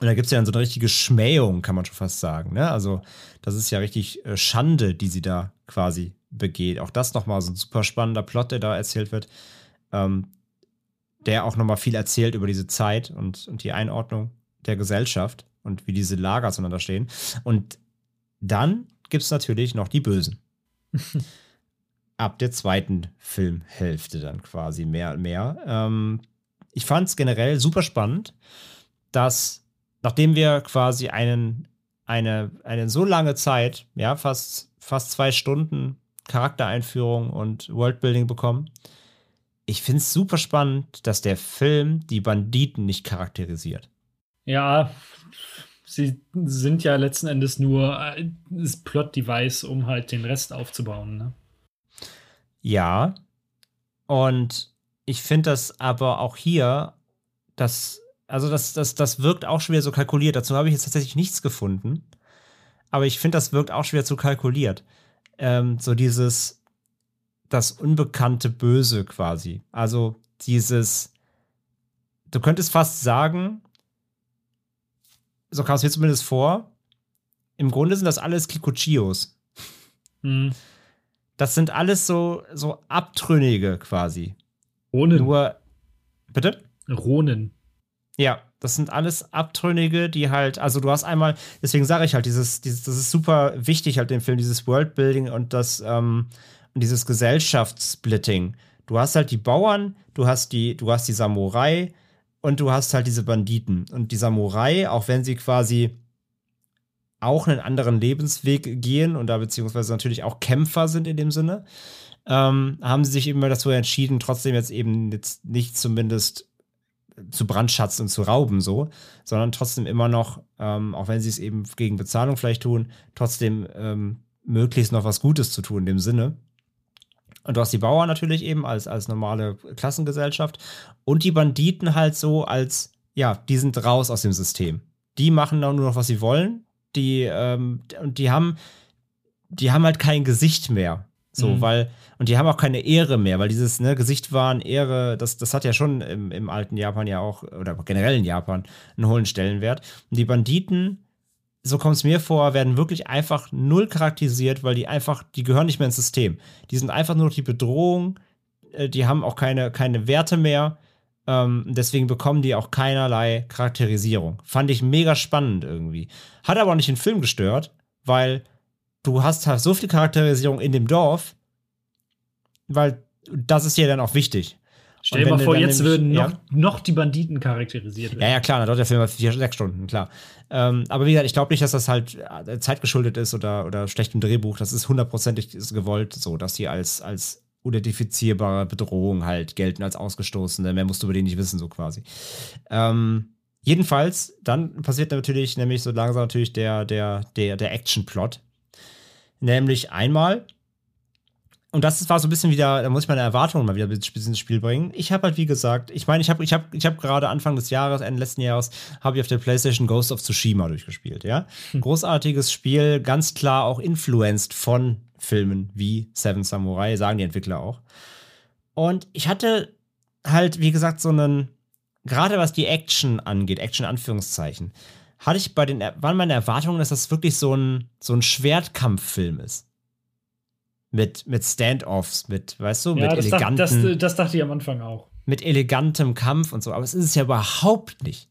Und da gibt es ja dann so eine richtige Schmähung, kann man schon fast sagen. Ne? Also, das ist ja richtig äh, Schande, die sie da quasi begeht. Auch das nochmal so ein super spannender Plot, der da erzählt wird, ähm, der auch nochmal viel erzählt über diese Zeit und, und die Einordnung der Gesellschaft und wie diese Lager zueinander stehen. Und dann gibt es natürlich noch die Bösen. Ab der zweiten Filmhälfte dann quasi mehr und mehr. Ähm, ich fand es generell super spannend, dass nachdem wir quasi einen, eine, eine so lange Zeit, ja, fast, fast zwei Stunden Charaktereinführung und Worldbuilding bekommen, ich finde es super spannend, dass der Film die Banditen nicht charakterisiert. Ja, sie sind ja letzten Endes nur äh, das Plot-Device, um halt den Rest aufzubauen. Ne? Ja. Und ich finde das aber auch hier, das, also das, das, das wirkt auch schwer so kalkuliert. Dazu habe ich jetzt tatsächlich nichts gefunden. Aber ich finde, das wirkt auch schwer zu kalkuliert. Ähm, so dieses, das unbekannte Böse quasi. Also dieses, du könntest fast sagen, so kam es mir zumindest vor, im Grunde sind das alles Kikuchios. Mhm. Das sind alles so, so Abtrünnige quasi. Ronen. Nur, bitte? Ronen. Ja, das sind alles Abtrünnige, die halt, also du hast einmal, deswegen sage ich halt, dieses, dieses, das ist super wichtig halt im Film, dieses Worldbuilding und das, ähm, und dieses Gesellschaftssplitting. Du hast halt die Bauern, du hast die, du hast die Samurai, und du hast halt diese Banditen. Und die Samurai, auch wenn sie quasi auch einen anderen Lebensweg gehen und da beziehungsweise natürlich auch Kämpfer sind in dem Sinne, ähm, haben sie sich immer dazu entschieden, trotzdem jetzt eben jetzt nicht zumindest zu brandschatzen und zu rauben so, sondern trotzdem immer noch, ähm, auch wenn sie es eben gegen Bezahlung vielleicht tun, trotzdem ähm, möglichst noch was Gutes zu tun in dem Sinne. Und du hast die Bauern natürlich eben als, als normale Klassengesellschaft und die Banditen halt so als, ja, die sind raus aus dem System. Die machen dann nur noch, was sie wollen. Die, ähm, und die haben, die haben halt kein Gesicht mehr. So, mhm. weil, und die haben auch keine Ehre mehr, weil dieses ne, Gesicht wahren, Ehre, das, das hat ja schon im, im alten Japan ja auch, oder generell in Japan, einen hohen Stellenwert. Und die Banditen so kommt es mir vor, werden wirklich einfach null charakterisiert, weil die einfach, die gehören nicht mehr ins System. Die sind einfach nur die Bedrohung, äh, die haben auch keine, keine Werte mehr. Ähm, deswegen bekommen die auch keinerlei Charakterisierung. Fand ich mega spannend irgendwie. Hat aber auch nicht den Film gestört, weil du hast halt so viel Charakterisierung in dem Dorf, weil das ist ja dann auch wichtig. Stell dir mal vor, jetzt würden noch, ja. noch die Banditen charakterisiert werden. Ja, ja, klar, da dauert der Film vier, sechs Stunden, klar. Ähm, aber wie gesagt, ich glaube nicht, dass das halt äh, zeitgeschuldet ist oder, oder schlechtem Drehbuch. Das ist hundertprozentig gewollt so, dass die als, als identifizierbare Bedrohung halt gelten als Ausgestoßene. Mehr musst du über den nicht wissen, so quasi. Ähm, jedenfalls, dann passiert natürlich nämlich so langsam natürlich der, der, der, der Action-Plot. Nämlich einmal und das war so ein bisschen wieder, da muss ich meine Erwartungen mal wieder ein bisschen ins Spiel bringen. Ich habe halt, wie gesagt, ich meine, ich habe ich hab, ich hab gerade Anfang des Jahres, Ende letzten Jahres, habe ich auf der PlayStation Ghost of Tsushima durchgespielt, ja. Hm. Großartiges Spiel, ganz klar auch influenced von Filmen wie Seven Samurai, sagen die Entwickler auch. Und ich hatte halt, wie gesagt, so einen, gerade was die Action angeht, Action Anführungszeichen, hatte ich bei den, waren meine Erwartungen, dass das wirklich so ein, so ein Schwertkampffilm ist mit, mit Standoffs, mit, weißt du, ja, mit das eleganten. Dacht, das, das dachte ich am Anfang auch. Mit elegantem Kampf und so. Aber es ist es ja überhaupt nicht.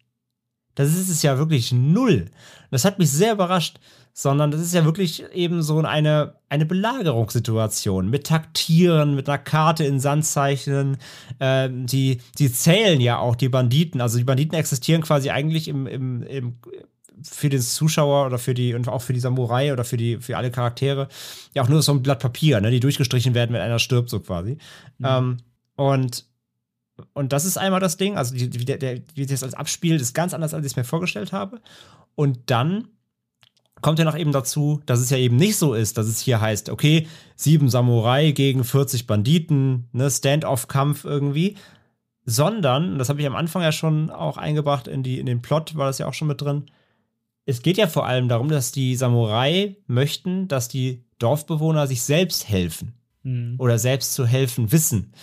Das ist es ja wirklich null. Das hat mich sehr überrascht, sondern das ist ja wirklich eben so eine, eine Belagerungssituation mit Taktieren, mit einer Karte in Sand zeichnen. Ähm, die, die zählen ja auch die Banditen. Also die Banditen existieren quasi eigentlich im, im, im für den Zuschauer oder für die und auch für die Samurai oder für die für alle Charaktere ja auch nur so ein Blatt Papier, ne, die durchgestrichen werden, wenn einer stirbt, so quasi. Mhm. Ähm, und und das ist einmal das Ding, also die, wie, der, wie das als abspielt, ist ganz anders, als ich es mir vorgestellt habe. Und dann kommt ja noch eben dazu, dass es ja eben nicht so ist, dass es hier heißt, okay, sieben Samurai gegen 40 Banditen, ne, Stand-off-Kampf irgendwie, sondern, das habe ich am Anfang ja schon auch eingebracht in, die, in den Plot, war das ja auch schon mit drin, es geht ja vor allem darum, dass die Samurai möchten, dass die Dorfbewohner sich selbst helfen mhm. oder selbst zu helfen wissen.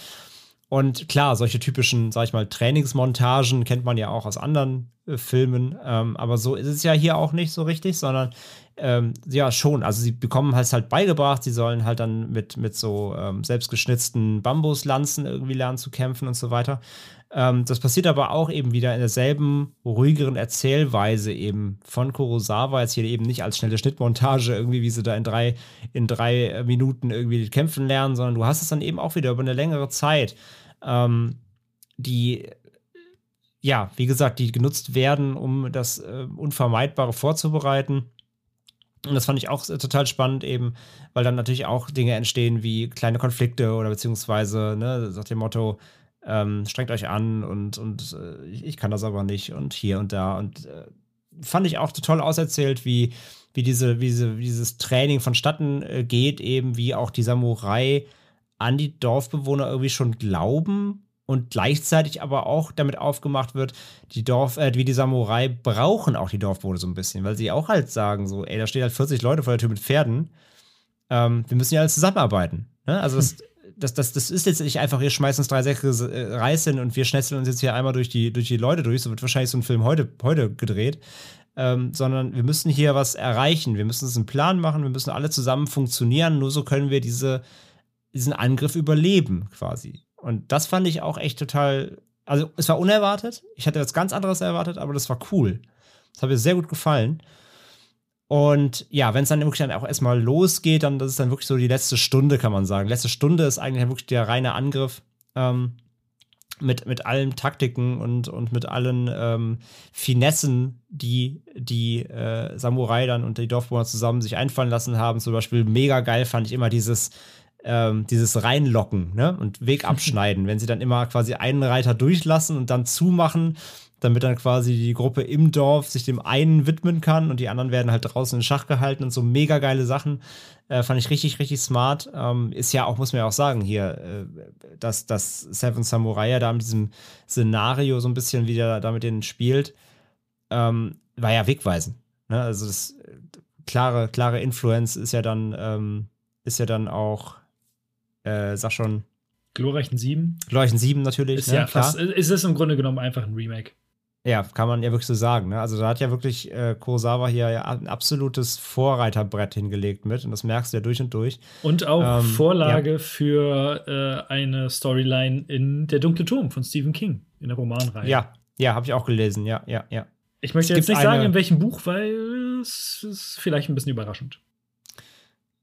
Und klar, solche typischen, sag ich mal, Trainingsmontagen kennt man ja auch aus anderen äh, Filmen. Ähm, aber so ist es ja hier auch nicht so richtig, sondern ähm, ja, schon. Also sie bekommen es halt beigebracht, sie sollen halt dann mit, mit so ähm, selbstgeschnitzten Bambuslanzen irgendwie lernen zu kämpfen und so weiter. Ähm, das passiert aber auch eben wieder in derselben ruhigeren Erzählweise eben von Kurosawa, jetzt hier eben nicht als schnelle Schnittmontage irgendwie, wie sie da in drei, in drei äh, Minuten irgendwie kämpfen lernen, sondern du hast es dann eben auch wieder über eine längere Zeit, ähm, die ja, wie gesagt, die genutzt werden, um das äh, Unvermeidbare vorzubereiten. Und das fand ich auch total spannend, eben, weil dann natürlich auch Dinge entstehen wie kleine Konflikte oder beziehungsweise, ne, nach dem Motto, ähm, strengt euch an und, und äh, ich kann das aber nicht und hier und da. Und äh, fand ich auch toll auserzählt, wie, wie, diese, wie, diese, dieses Training vonstatten äh, geht, eben wie auch die Samurai an die Dorfbewohner irgendwie schon glauben und gleichzeitig aber auch damit aufgemacht wird, die Dorf, äh, wie die Samurai brauchen auch die Dorfbewohner so ein bisschen, weil sie auch halt sagen, so, ey, da stehen halt 40 Leute vor der Tür mit Pferden. Ähm, wir müssen ja alle zusammenarbeiten. Ne? Also das, das, das, das ist jetzt nicht einfach, wir schmeißen uns drei Säcke äh, Reis hin und wir schnetzeln uns jetzt hier einmal durch die, durch die Leute durch. So wird wahrscheinlich so ein Film heute, heute gedreht. Ähm, sondern wir müssen hier was erreichen. Wir müssen uns einen Plan machen, wir müssen alle zusammen funktionieren. Nur so können wir diese, diesen Angriff überleben, quasi. Und das fand ich auch echt total. Also, es war unerwartet. Ich hatte was ganz anderes erwartet, aber das war cool. Das hat mir sehr gut gefallen. Und ja, wenn es dann wirklich dann auch erstmal losgeht, dann das ist dann wirklich so die letzte Stunde, kann man sagen. Letzte Stunde ist eigentlich wirklich der reine Angriff ähm, mit, mit allen Taktiken und, und mit allen ähm, Finessen, die die äh, Samurai dann und die Dorfbewohner zusammen sich einfallen lassen haben. Zum Beispiel mega geil fand ich immer dieses, ähm, dieses Reinlocken ne? und Weg abschneiden, wenn sie dann immer quasi einen Reiter durchlassen und dann zumachen damit dann quasi die Gruppe im Dorf sich dem einen widmen kann und die anderen werden halt draußen in Schach gehalten und so mega geile Sachen. Äh, fand ich richtig, richtig smart. Ähm, ist ja auch, muss man ja auch sagen, hier, äh, dass, dass Seven Samurai ja da mit diesem Szenario so ein bisschen wieder da mit denen spielt, ähm, war ja wegweisend. Ne? Also das äh, klare, klare Influence ist ja dann, ähm, ist ja dann auch, äh, sag schon, Glorreichen 7. Glorreichen 7 natürlich. Ist ne? ja fast, ist es im Grunde genommen einfach ein Remake. Ja, kann man ja wirklich so sagen. Ne? Also da hat ja wirklich äh, Kurosawa hier ja ein absolutes Vorreiterbrett hingelegt mit und das merkst du ja durch und durch. Und auch ähm, Vorlage ja. für äh, eine Storyline in Der dunkle Turm von Stephen King in der Romanreihe. Ja, ja, habe ich auch gelesen. Ja, ja, ja. Ich möchte es jetzt nicht sagen, in welchem Buch, weil es ist vielleicht ein bisschen überraschend.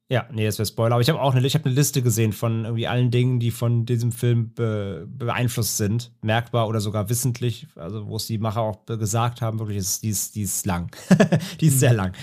Ja, nee, das wäre Spoiler. Aber ich habe auch eine, ich hab eine Liste gesehen von irgendwie allen Dingen, die von diesem Film be beeinflusst sind. Merkbar oder sogar wissentlich. Also, wo es die Macher auch gesagt haben, wirklich, ist, die, ist, die ist lang. die ist mhm. sehr lang.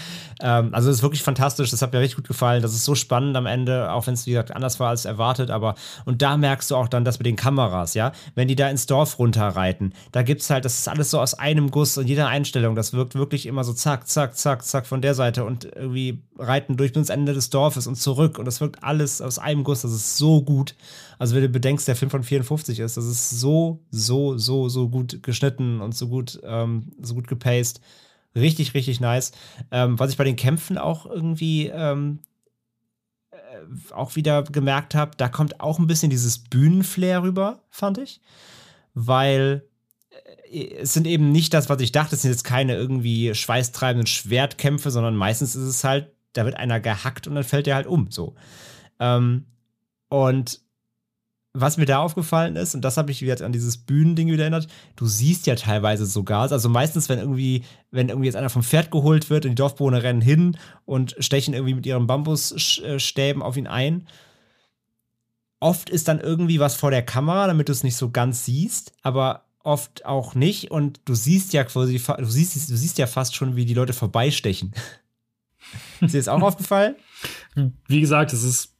Ähm, also, es ist wirklich fantastisch. Das hat mir richtig gut gefallen. Das ist so spannend am Ende, auch wenn es, wie gesagt, anders war als erwartet. Aber, und da merkst du auch dann das mit den Kameras, ja. Wenn die da ins Dorf runterreiten, da gibt es halt, das ist alles so aus einem Guss und jeder Einstellung. Das wirkt wirklich immer so zack, zack, zack, zack von der Seite und irgendwie reiten durch bis ins Ende des Dorfes Dorfes und zurück und das wirkt alles aus einem Guss. Das ist so gut. Also wenn du bedenkst, der Film von 54 ist, das ist so, so, so, so gut geschnitten und so gut, ähm, so gut gepaced. Richtig, richtig nice. Ähm, was ich bei den Kämpfen auch irgendwie ähm, äh, auch wieder gemerkt habe, da kommt auch ein bisschen dieses Bühnenflair rüber, fand ich. Weil äh, es sind eben nicht das, was ich dachte, es sind jetzt keine irgendwie schweißtreibenden Schwertkämpfe, sondern meistens ist es halt da wird einer gehackt und dann fällt der halt um. So. Ähm, und was mir da aufgefallen ist, und das habe ich wieder an dieses Bühnending wieder erinnert, du siehst ja teilweise sogar, also meistens, wenn irgendwie, wenn irgendwie jetzt einer vom Pferd geholt wird und die Dorfbewohner rennen hin und stechen irgendwie mit ihren Bambusstäben auf ihn ein. Oft ist dann irgendwie was vor der Kamera, damit du es nicht so ganz siehst, aber oft auch nicht. Und du siehst ja quasi, du siehst, du siehst ja fast schon, wie die Leute vorbeistechen. Ist dir das auch aufgefallen? Wie gesagt, es ist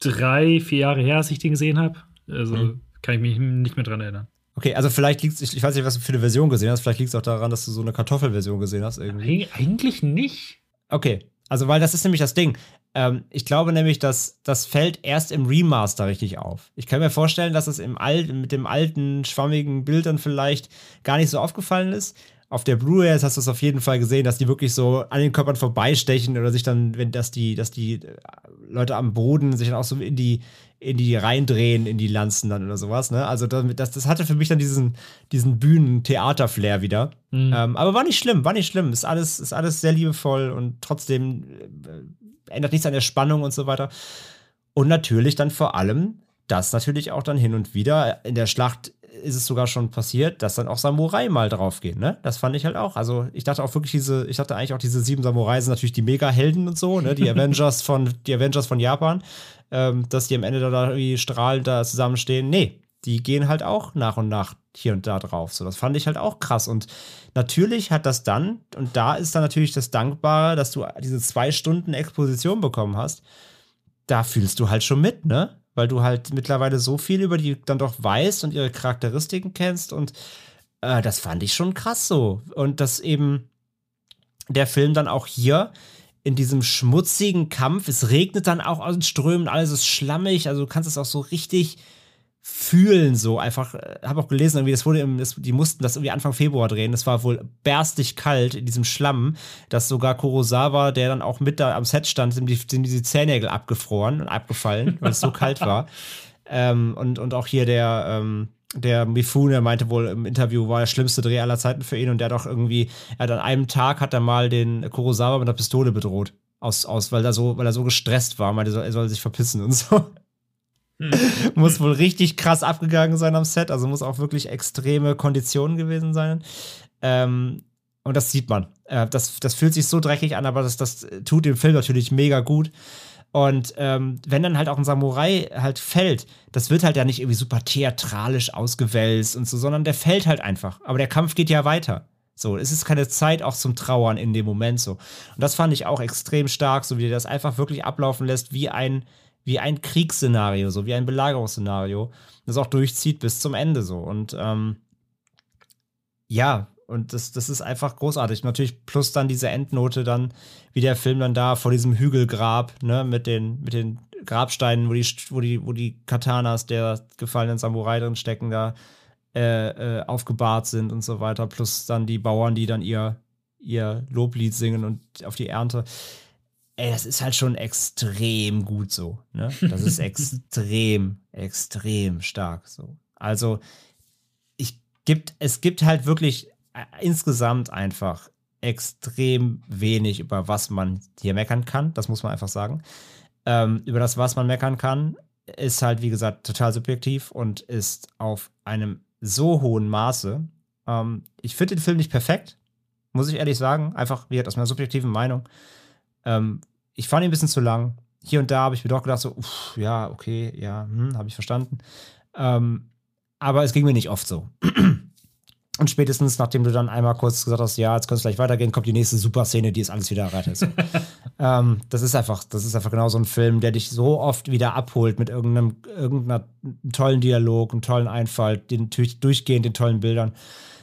drei, vier Jahre her, als ich den gesehen habe. Also mhm. Kann ich mich nicht mehr dran erinnern. Okay, also vielleicht liegt es, ich weiß nicht, was du für eine Version gesehen hast, vielleicht liegt es auch daran, dass du so eine Kartoffelversion gesehen hast irgendwie. Eigentlich nicht. Okay, also weil das ist nämlich das Ding. Ähm, ich glaube nämlich, dass das fällt erst im Remaster richtig auf. Ich kann mir vorstellen, dass es im Alt, mit dem alten, schwammigen Bild dann vielleicht gar nicht so aufgefallen ist. Auf der Blu-ray hast du es auf jeden Fall gesehen, dass die wirklich so an den Körpern vorbeistechen oder sich dann, wenn dass die, dass die äh, Leute am Boden sich dann auch so in die, in die reindrehen, in die Lanzen dann oder sowas. Ne? Also das, das hatte für mich dann diesen, diesen Bühnen-Theater-Flair wieder. Mhm. Ähm, aber war nicht schlimm, war nicht schlimm. Ist alles, ist alles sehr liebevoll und trotzdem äh, ändert nichts an der Spannung und so weiter. Und natürlich dann vor allem, das natürlich auch dann hin und wieder in der Schlacht ist es sogar schon passiert, dass dann auch Samurai mal draufgehen, ne? Das fand ich halt auch. Also ich dachte auch wirklich diese, ich dachte eigentlich auch diese sieben Samurai sind natürlich die Mega-Helden und so, ne? Die Avengers von, die Avengers von Japan ähm, dass die am Ende da irgendwie strahlend da zusammenstehen. Nee, die gehen halt auch nach und nach hier und da drauf. So, das fand ich halt auch krass. Und natürlich hat das dann, und da ist dann natürlich das Dankbare, dass du diese zwei Stunden Exposition bekommen hast. Da fühlst du halt schon mit, ne? Weil du halt mittlerweile so viel über die dann doch weißt und ihre Charakteristiken kennst. Und äh, das fand ich schon krass so. Und dass eben der Film dann auch hier in diesem schmutzigen Kampf. Es regnet dann auch aus den Strömen, alles ist schlammig, also du kannst es auch so richtig fühlen, so einfach. Äh, habe auch gelesen, irgendwie, das wurde im, das, die mussten das irgendwie Anfang Februar drehen. Das war wohl berstig kalt in diesem Schlamm, dass sogar Kurosawa, der dann auch mit da am Set stand, sind, die, sind diese Zähnägel abgefroren und abgefallen, weil es so kalt war. Ähm, und, und auch hier der, ähm, der Mifune meinte wohl im Interview, war der schlimmste Dreh aller Zeiten für ihn und der hat auch irgendwie, er hat an einem Tag hat er mal den Kurosawa mit einer Pistole bedroht. Aus, aus, weil er so, weil er so gestresst war, meinte, er soll sich verpissen und so. Muss wohl richtig krass abgegangen sein am Set, also muss auch wirklich extreme Konditionen gewesen sein. Ähm, und das sieht man. Äh, das, das fühlt sich so dreckig an, aber das, das tut dem Film natürlich mega gut. Und ähm, wenn dann halt auch ein Samurai halt fällt, das wird halt ja nicht irgendwie super theatralisch ausgewälzt und so, sondern der fällt halt einfach. Aber der Kampf geht ja weiter. So, es ist keine Zeit auch zum Trauern in dem Moment so. Und das fand ich auch extrem stark, so wie er das einfach wirklich ablaufen lässt, wie ein, wie ein Kriegsszenario, so wie ein Belagerungsszenario, das auch durchzieht bis zum Ende so. Und ähm, ja, und das, das ist einfach großartig. Natürlich plus dann diese Endnote dann, wie der Film dann da vor diesem Hügelgrab, ne, mit den, mit den Grabsteinen, wo die, wo die, wo die Katanas der gefallenen Samurai drin stecken, da äh, äh, aufgebahrt sind und so weiter. Plus dann die Bauern, die dann ihr, ihr Loblied singen und auf die Ernte. Ey, das ist halt schon extrem gut so. Ne? Das ist extrem, extrem stark so. Also, ich gibt, es gibt halt wirklich insgesamt einfach extrem wenig, über was man hier meckern kann. Das muss man einfach sagen. Ähm, über das, was man meckern kann, ist halt, wie gesagt, total subjektiv und ist auf einem so hohen Maße. Ähm, ich finde den Film nicht perfekt, muss ich ehrlich sagen. Einfach, wie gesagt, aus meiner subjektiven Meinung. Ähm, ich fand ihn ein bisschen zu lang. Hier und da habe ich mir doch gedacht, so, uff, ja, okay, ja, hm, habe ich verstanden. Ähm, aber es ging mir nicht oft so. Und spätestens, nachdem du dann einmal kurz gesagt hast, ja, jetzt kannst du gleich weitergehen, kommt die nächste Super-Szene, die es alles wieder rettet. Ähm, das ist einfach, das ist einfach genau so ein Film, der dich so oft wieder abholt mit irgendeinem, irgendeiner tollen Dialog, einem tollen Einfall, den durchgehend den tollen Bildern,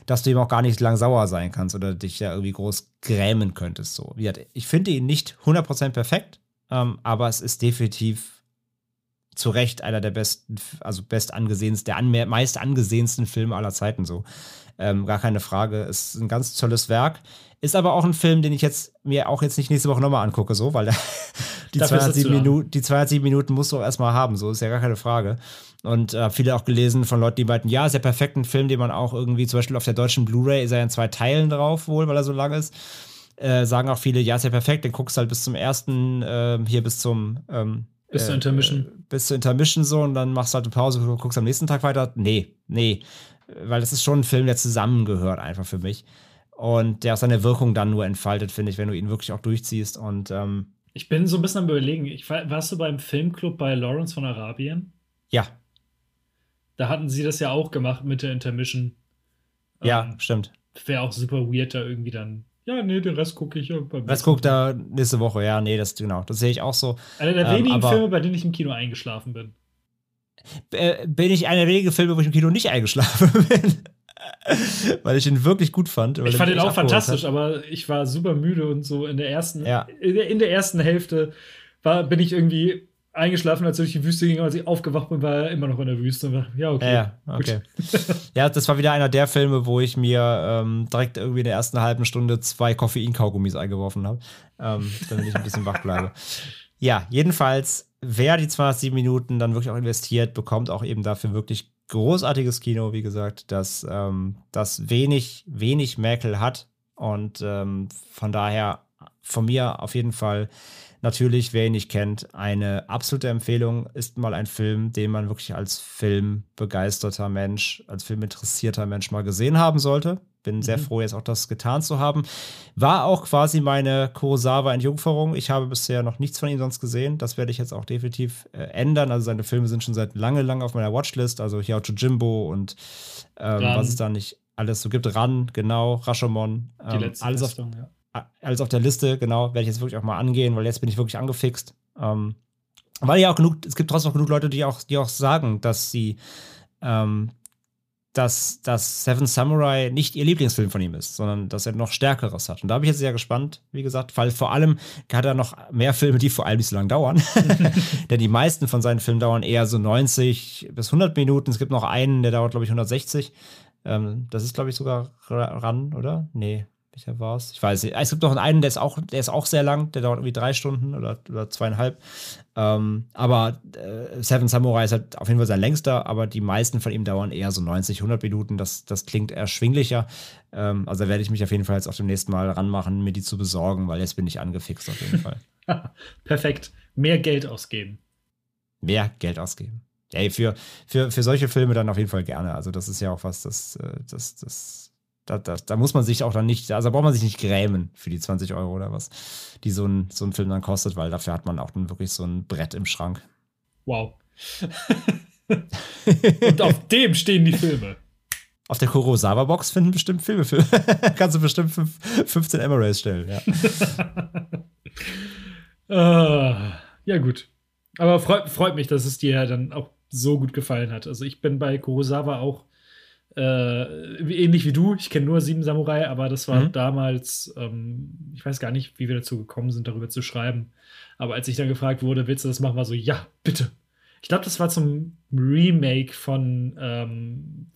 dass du ihm auch gar nicht lang sauer sein kannst oder dich ja irgendwie groß grämen könntest. So. Ich finde ihn nicht 100% perfekt, ähm, aber es ist definitiv zu Recht einer der besten, also best angesehensten, der an, meist angesehensten Filme aller Zeiten so. Ähm, gar keine Frage. Ist ein ganz tolles Werk. Ist aber auch ein Film, den ich jetzt mir auch jetzt nicht nächste Woche nochmal angucke, so, weil die, 207 Minuten, die 207 Minuten musst du auch erstmal haben, so ist ja gar keine Frage. Und äh, viele auch gelesen von Leuten, die meinten, ja, ist ja perfekt ein Film, den man auch irgendwie, zum Beispiel auf der deutschen Blu-ray ist er in zwei Teilen drauf, wohl, weil er so lang ist. Äh, sagen auch viele, ja, ist ja perfekt, den guckst halt bis zum ersten, äh, hier bis zum ähm, bis zur äh, Intermission. Bis zur Intermission so und dann machst du halt eine Pause, guckst am nächsten Tag weiter. Nee, nee weil das ist schon ein Film, der zusammengehört einfach für mich. Und der auch seine Wirkung dann nur entfaltet, finde ich, wenn du ihn wirklich auch durchziehst. Und ähm, ich bin so ein bisschen am überlegen, ich, warst du beim Filmclub bei Lawrence von Arabien? Ja. Da hatten sie das ja auch gemacht mit der Intermission. Ja, ähm, stimmt. Wäre auch super weird, da irgendwie dann. Ja, nee, den Rest gucke ich. Beim Rest guckt da nächste Woche, ja, nee, das genau. Das sehe ich auch so. Einer der ähm, wenigen Filme, bei denen ich im Kino eingeschlafen bin. äh, bin ich einer der wenigen Filme, wo ich im Kino nicht eingeschlafen bin. weil ich ihn wirklich gut fand. Ich fand ihn auch fantastisch, hat. aber ich war super müde und so in der ersten, ja. in, der, in der ersten Hälfte war, bin ich irgendwie eingeschlafen, als ich durch die Wüste ging, als ich aufgewacht bin, war er immer noch in der Wüste. Und war, ja, okay. Ja, okay. ja, das war wieder einer der Filme, wo ich mir ähm, direkt irgendwie in der ersten halben Stunde zwei Koffein-Kaugummis eingeworfen habe, ähm, damit ich ein bisschen wach bleibe. Ja, jedenfalls, wer die 207 Minuten dann wirklich auch investiert, bekommt auch eben dafür wirklich großartiges Kino, wie gesagt, das, ähm, das wenig, wenig Mäkel hat. Und ähm, von daher von mir auf jeden Fall Natürlich, wer ihn nicht kennt, eine absolute Empfehlung ist mal ein Film, den man wirklich als filmbegeisterter Mensch, als filminteressierter Mensch mal gesehen haben sollte. Bin sehr mhm. froh, jetzt auch das getan zu haben. War auch quasi meine Kurosawa-Entjungferung. Ich habe bisher noch nichts von ihm sonst gesehen. Das werde ich jetzt auch definitiv äh, ändern. Also seine Filme sind schon seit lange, lange auf meiner Watchlist. Also hier auch Jimbo und ähm, was es da nicht alles so gibt. Ran, genau, Rashomon. Ähm, Die letzte alles Festung, ja alles auf der Liste, genau, werde ich jetzt wirklich auch mal angehen, weil jetzt bin ich wirklich angefixt. Ähm, weil ja auch genug, es gibt trotzdem auch genug Leute, die auch, die auch sagen, dass sie, ähm, dass, dass Seven Samurai nicht ihr Lieblingsfilm von ihm ist, sondern dass er noch Stärkeres hat. Und da bin ich jetzt sehr gespannt, wie gesagt, weil vor allem hat er noch mehr Filme, die vor allem nicht so lang dauern. Denn die meisten von seinen Filmen dauern eher so 90 bis 100 Minuten. Es gibt noch einen, der dauert, glaube ich, 160. Ähm, das ist, glaube ich, sogar ran, oder? Nee, welcher war es? Ich weiß nicht. Es gibt noch einen, der ist auch, der ist auch sehr lang, der dauert irgendwie drei Stunden oder, oder zweieinhalb. Ähm, aber äh, Seven Samurai ist halt auf jeden Fall sein längster, aber die meisten von ihm dauern eher so 90, 100 Minuten. Das, das klingt erschwinglicher. Ähm, also werde ich mich auf jeden Fall jetzt auch demnächst mal ranmachen, mir die zu besorgen, weil jetzt bin ich angefixt auf jeden Fall. Perfekt. Mehr Geld ausgeben. Mehr Geld ausgeben. Ey, für, für, für solche Filme dann auf jeden Fall gerne. Also das ist ja auch was, das, äh, das, das da, da, da, muss man sich auch dann nicht, also da braucht man sich nicht grämen für die 20 Euro oder was, die so ein, so ein Film dann kostet, weil dafür hat man auch dann wirklich so ein Brett im Schrank. Wow. Und auf dem stehen die Filme. Auf der Kurosawa-Box finden bestimmt Filme für. Kannst du bestimmt 15 Emirates stellen, ja. uh, ja, gut. Aber freut, freut mich, dass es dir dann auch so gut gefallen hat. Also ich bin bei Kurosawa auch äh, ähnlich wie du, ich kenne nur Sieben Samurai, aber das war mhm. damals, ähm, ich weiß gar nicht, wie wir dazu gekommen sind, darüber zu schreiben. Aber als ich dann gefragt wurde, willst du das machen, war so, ja, bitte. Ich glaube, das war zum Remake von, ähm,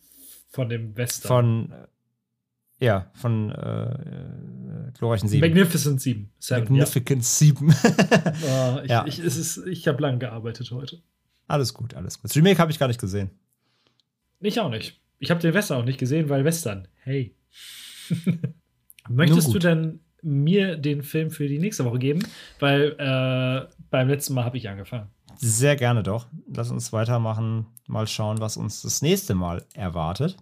von dem Western. Von, äh, ja, von äh, glorreichen Sieben. Magnificent Sieben. Magnificent ja. Sieben. oh, ich ja. ich, ich habe lang gearbeitet heute. Alles gut, alles gut. Das Remake habe ich gar nicht gesehen. Ich auch nicht. Ich habe den Western auch nicht gesehen, weil Western. Hey. Möchtest du denn mir den Film für die nächste Woche geben? Weil äh, beim letzten Mal habe ich angefangen. Sehr gerne doch. Lass uns weitermachen. Mal schauen, was uns das nächste Mal erwartet.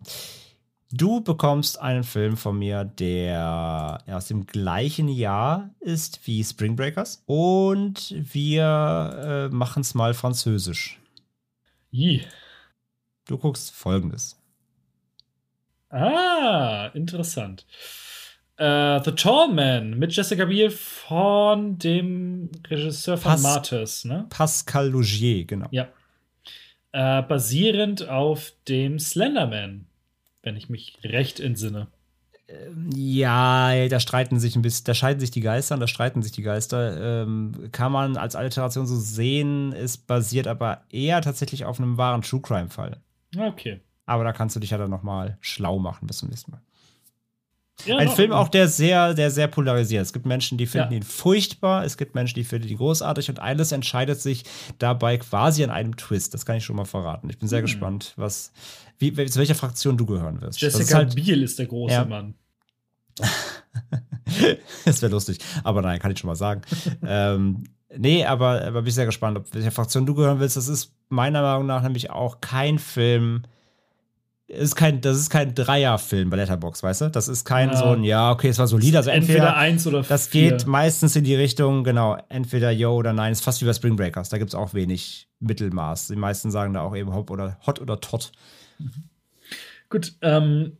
Du bekommst einen Film von mir, der aus dem gleichen Jahr ist wie Spring Breakers. Und wir äh, machen es mal französisch. J. Du guckst folgendes. Ah, interessant. Uh, The Tall Man mit Jessica Biel von dem Regisseur von Pas Martyrs, ne? Pascal Logier, genau. Ja. Uh, basierend auf dem Slenderman, wenn ich mich recht entsinne. Ähm, ja, da streiten sich ein bisschen, da scheiden sich die Geister und da streiten sich die Geister. Ähm, kann man als Alteration so sehen, ist basiert aber eher tatsächlich auf einem wahren True Crime-Fall. Okay. Aber da kannst du dich ja dann nochmal schlau machen bis zum nächsten Mal. Ja, ein Film auch, der sehr, der sehr polarisiert. Es gibt Menschen, die finden ja. ihn furchtbar, es gibt Menschen, die finden ihn großartig und alles entscheidet sich dabei quasi an einem Twist. Das kann ich schon mal verraten. Ich bin sehr mhm. gespannt, was, wie, zu welcher Fraktion du gehören wirst. Jessica ist halt, Biel ist der große ja. Mann. das wäre lustig. Aber nein, kann ich schon mal sagen. ähm, nee, aber, aber bin ich sehr gespannt, ob welcher Fraktion du gehören willst. Das ist meiner Meinung nach nämlich auch kein Film, ist kein, das ist kein Dreierfilm bei Letterbox, weißt du? Das ist kein ja. so ein, ja, okay, es war solide. Also entweder, entweder eins oder Das vier. geht meistens in die Richtung, genau, entweder yo oder nein. Ist fast wie bei Spring Breakers. Da gibt es auch wenig Mittelmaß. Die meisten sagen da auch eben Hot oder Hot oder Tot. Mhm. Gut, ähm,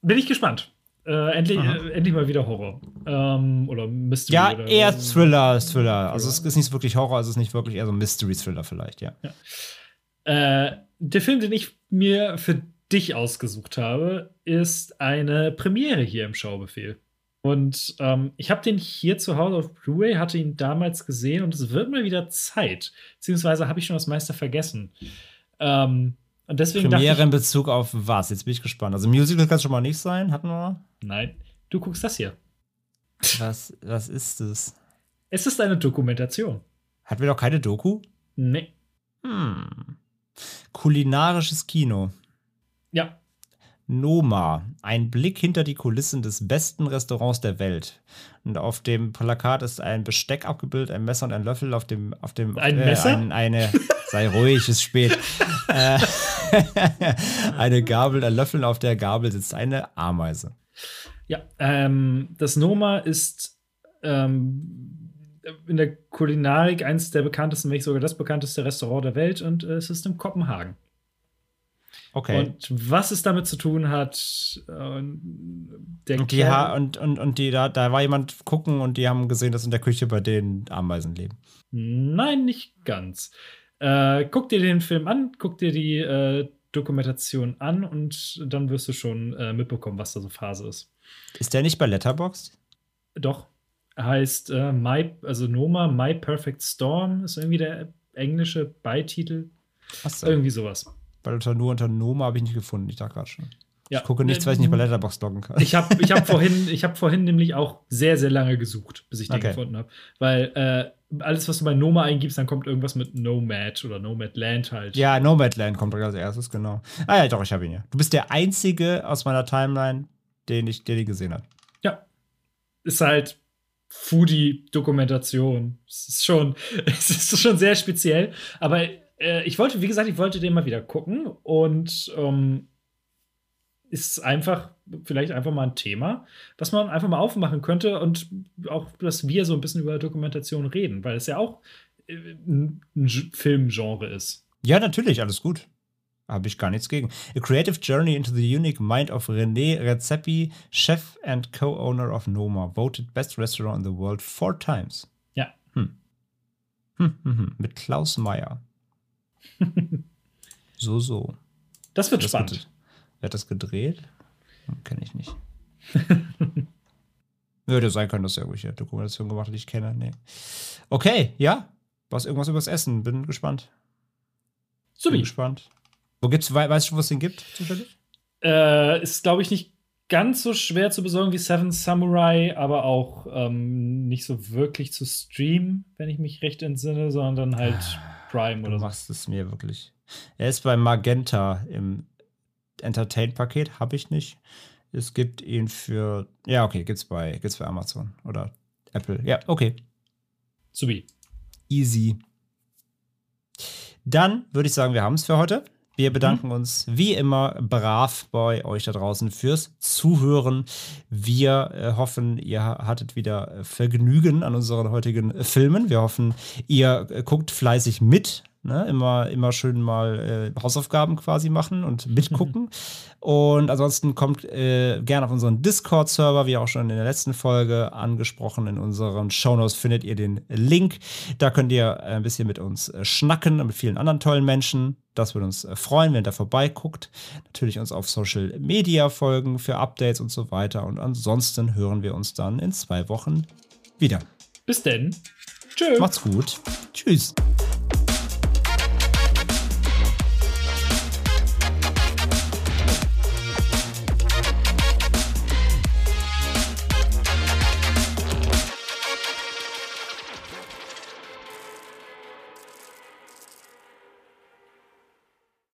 bin ich gespannt. Äh, endlich, äh, endlich mal wieder Horror. Ähm, oder Mystery. Ja, oder, eher Thriller, Thriller. Also es ist nicht wirklich Horror, es ist nicht wirklich eher so Mystery-Thriller vielleicht, ja. ja. Äh, der Film, den ich mir für dich ausgesucht habe, ist eine Premiere hier im Schaubefehl. Und ähm, ich habe den hier zu Hause auf Blu-ray, hatte ihn damals gesehen und es wird mal wieder Zeit. Beziehungsweise habe ich schon das meiste vergessen. Ähm, und deswegen Premiere dachte in Bezug auf was? Jetzt bin ich gespannt. Also Musical kann es schon mal nicht sein, hatten wir. ich, nein, du guckst das hier. Was, was ist das? Es ist eine Dokumentation. Hatten wir doch keine Doku? Nee. Hm. Kulinarisches Kino. Ja, Noma, ein Blick hinter die Kulissen des besten Restaurants der Welt. Und auf dem Plakat ist ein Besteck abgebildet, ein Messer und ein Löffel. Auf dem, auf dem Ein Messer? ein, eine, sei ruhig, ist spät. äh, eine Gabel, ein Löffel, auf der Gabel sitzt eine Ameise. Ja, ähm, das Noma ist ähm, in der Kulinarik eines der bekanntesten, wenn nicht sogar das bekannteste Restaurant der Welt und äh, es ist in Kopenhagen. Okay. Und was es damit zu tun hat, äh, der Und die, ha und, und, und die da, da war jemand gucken und die haben gesehen, dass in der Küche bei denen Ameisen leben. Nein, nicht ganz. Äh, guck dir den Film an, guck dir die äh, Dokumentation an und dann wirst du schon äh, mitbekommen, was da so Phase ist. Ist der nicht bei Letterboxd? Doch. Heißt äh, My, also Noma, My Perfect Storm ist irgendwie der englische Beititel. Achso. Irgendwie sowas. Weil unter, nur unter Noma habe ich nicht gefunden. Ich dachte gerade schon. Ja. Ich gucke nichts, weil ich nicht bei Letterboxd loggen kann. Ich habe ich hab vorhin, ich hab vorhin nämlich auch sehr, sehr lange gesucht, bis ich den Okay. gefunden habe. Weil äh, alles, was du bei Noma eingibst, dann kommt irgendwas mit Nomad oder Nomad Land halt. Ja, Nomadland kommt als erstes, genau. Ah ja, doch, ich habe ihn ja. Du bist der Einzige aus meiner Timeline, den ich, den ich gesehen habe. Ja. Ist halt Foodie-Dokumentation. Es ist schon, es ist schon sehr speziell. Aber äh, ich wollte, wie gesagt, ich wollte den mal wieder gucken und ähm, ist einfach, vielleicht einfach mal ein Thema, was man einfach mal aufmachen könnte und auch, dass wir so ein bisschen über Dokumentation reden, weil es ja auch äh, ein Filmgenre ist. Ja, natürlich, alles gut. Habe ich gar nichts gegen. A Creative Journey into the Unique Mind of René Redzepi, Chef and Co-Owner of Noma, voted Best Restaurant in the World four times. Ja. Hm. Hm, hm, hm. Mit Klaus Meyer. so, so. Das wird Das spannend. wird- Wer hat das gedreht? Hm, Kenne ich nicht. Würde sein können, dass er irgendwelche Dokumentation gemacht hat, die ich kenne. Nee. Okay, ja. Was irgendwas übers Essen. Bin gespannt. Bin Subi. gespannt. Wo gibt's, wei- weißt du, wo es den gibt, zufällig? Äh, ist, glaube ich, nicht ganz so schwer zu besorgen wie Seven Samurai, aber auch ähm, nicht so wirklich zu streamen, wenn ich mich recht entsinne, sondern halt Prime Du oder so. machst es mir wirklich. Er ist bei Magenta im Entertain-Paket, habe ich nicht. Es gibt ihn für. Ja, okay, gibt's bei, gibt's bei Amazon oder Apple. Ja, okay. Subi. Easy. Dann würde ich sagen, wir haben es für heute. Wir bedanken uns wie immer brav bei euch da draußen fürs Zuhören. Wir äh, hoffen, ihr hattet wieder äh, Vergnügen an unseren heutigen äh, Filmen. Wir hoffen, ihr äh, guckt fleißig mit. Ne? Immer, immer schön mal äh, Hausaufgaben quasi machen und mitgucken. und ansonsten kommt äh, gerne auf unseren Discord-Server, wie auch schon in der letzten Folge angesprochen. In unseren Shownotes findet ihr den Link. Da könnt ihr ein bisschen mit uns äh, schnacken und mit vielen anderen tollen Menschen. Das würde uns äh, freuen, wenn ihr da vorbeiguckt. Natürlich uns auf Social Media folgen für Updates und so weiter. Und ansonsten hören wir uns dann in zwei Wochen wieder. Bis denn. Tschö. Macht's gut. Tschüss.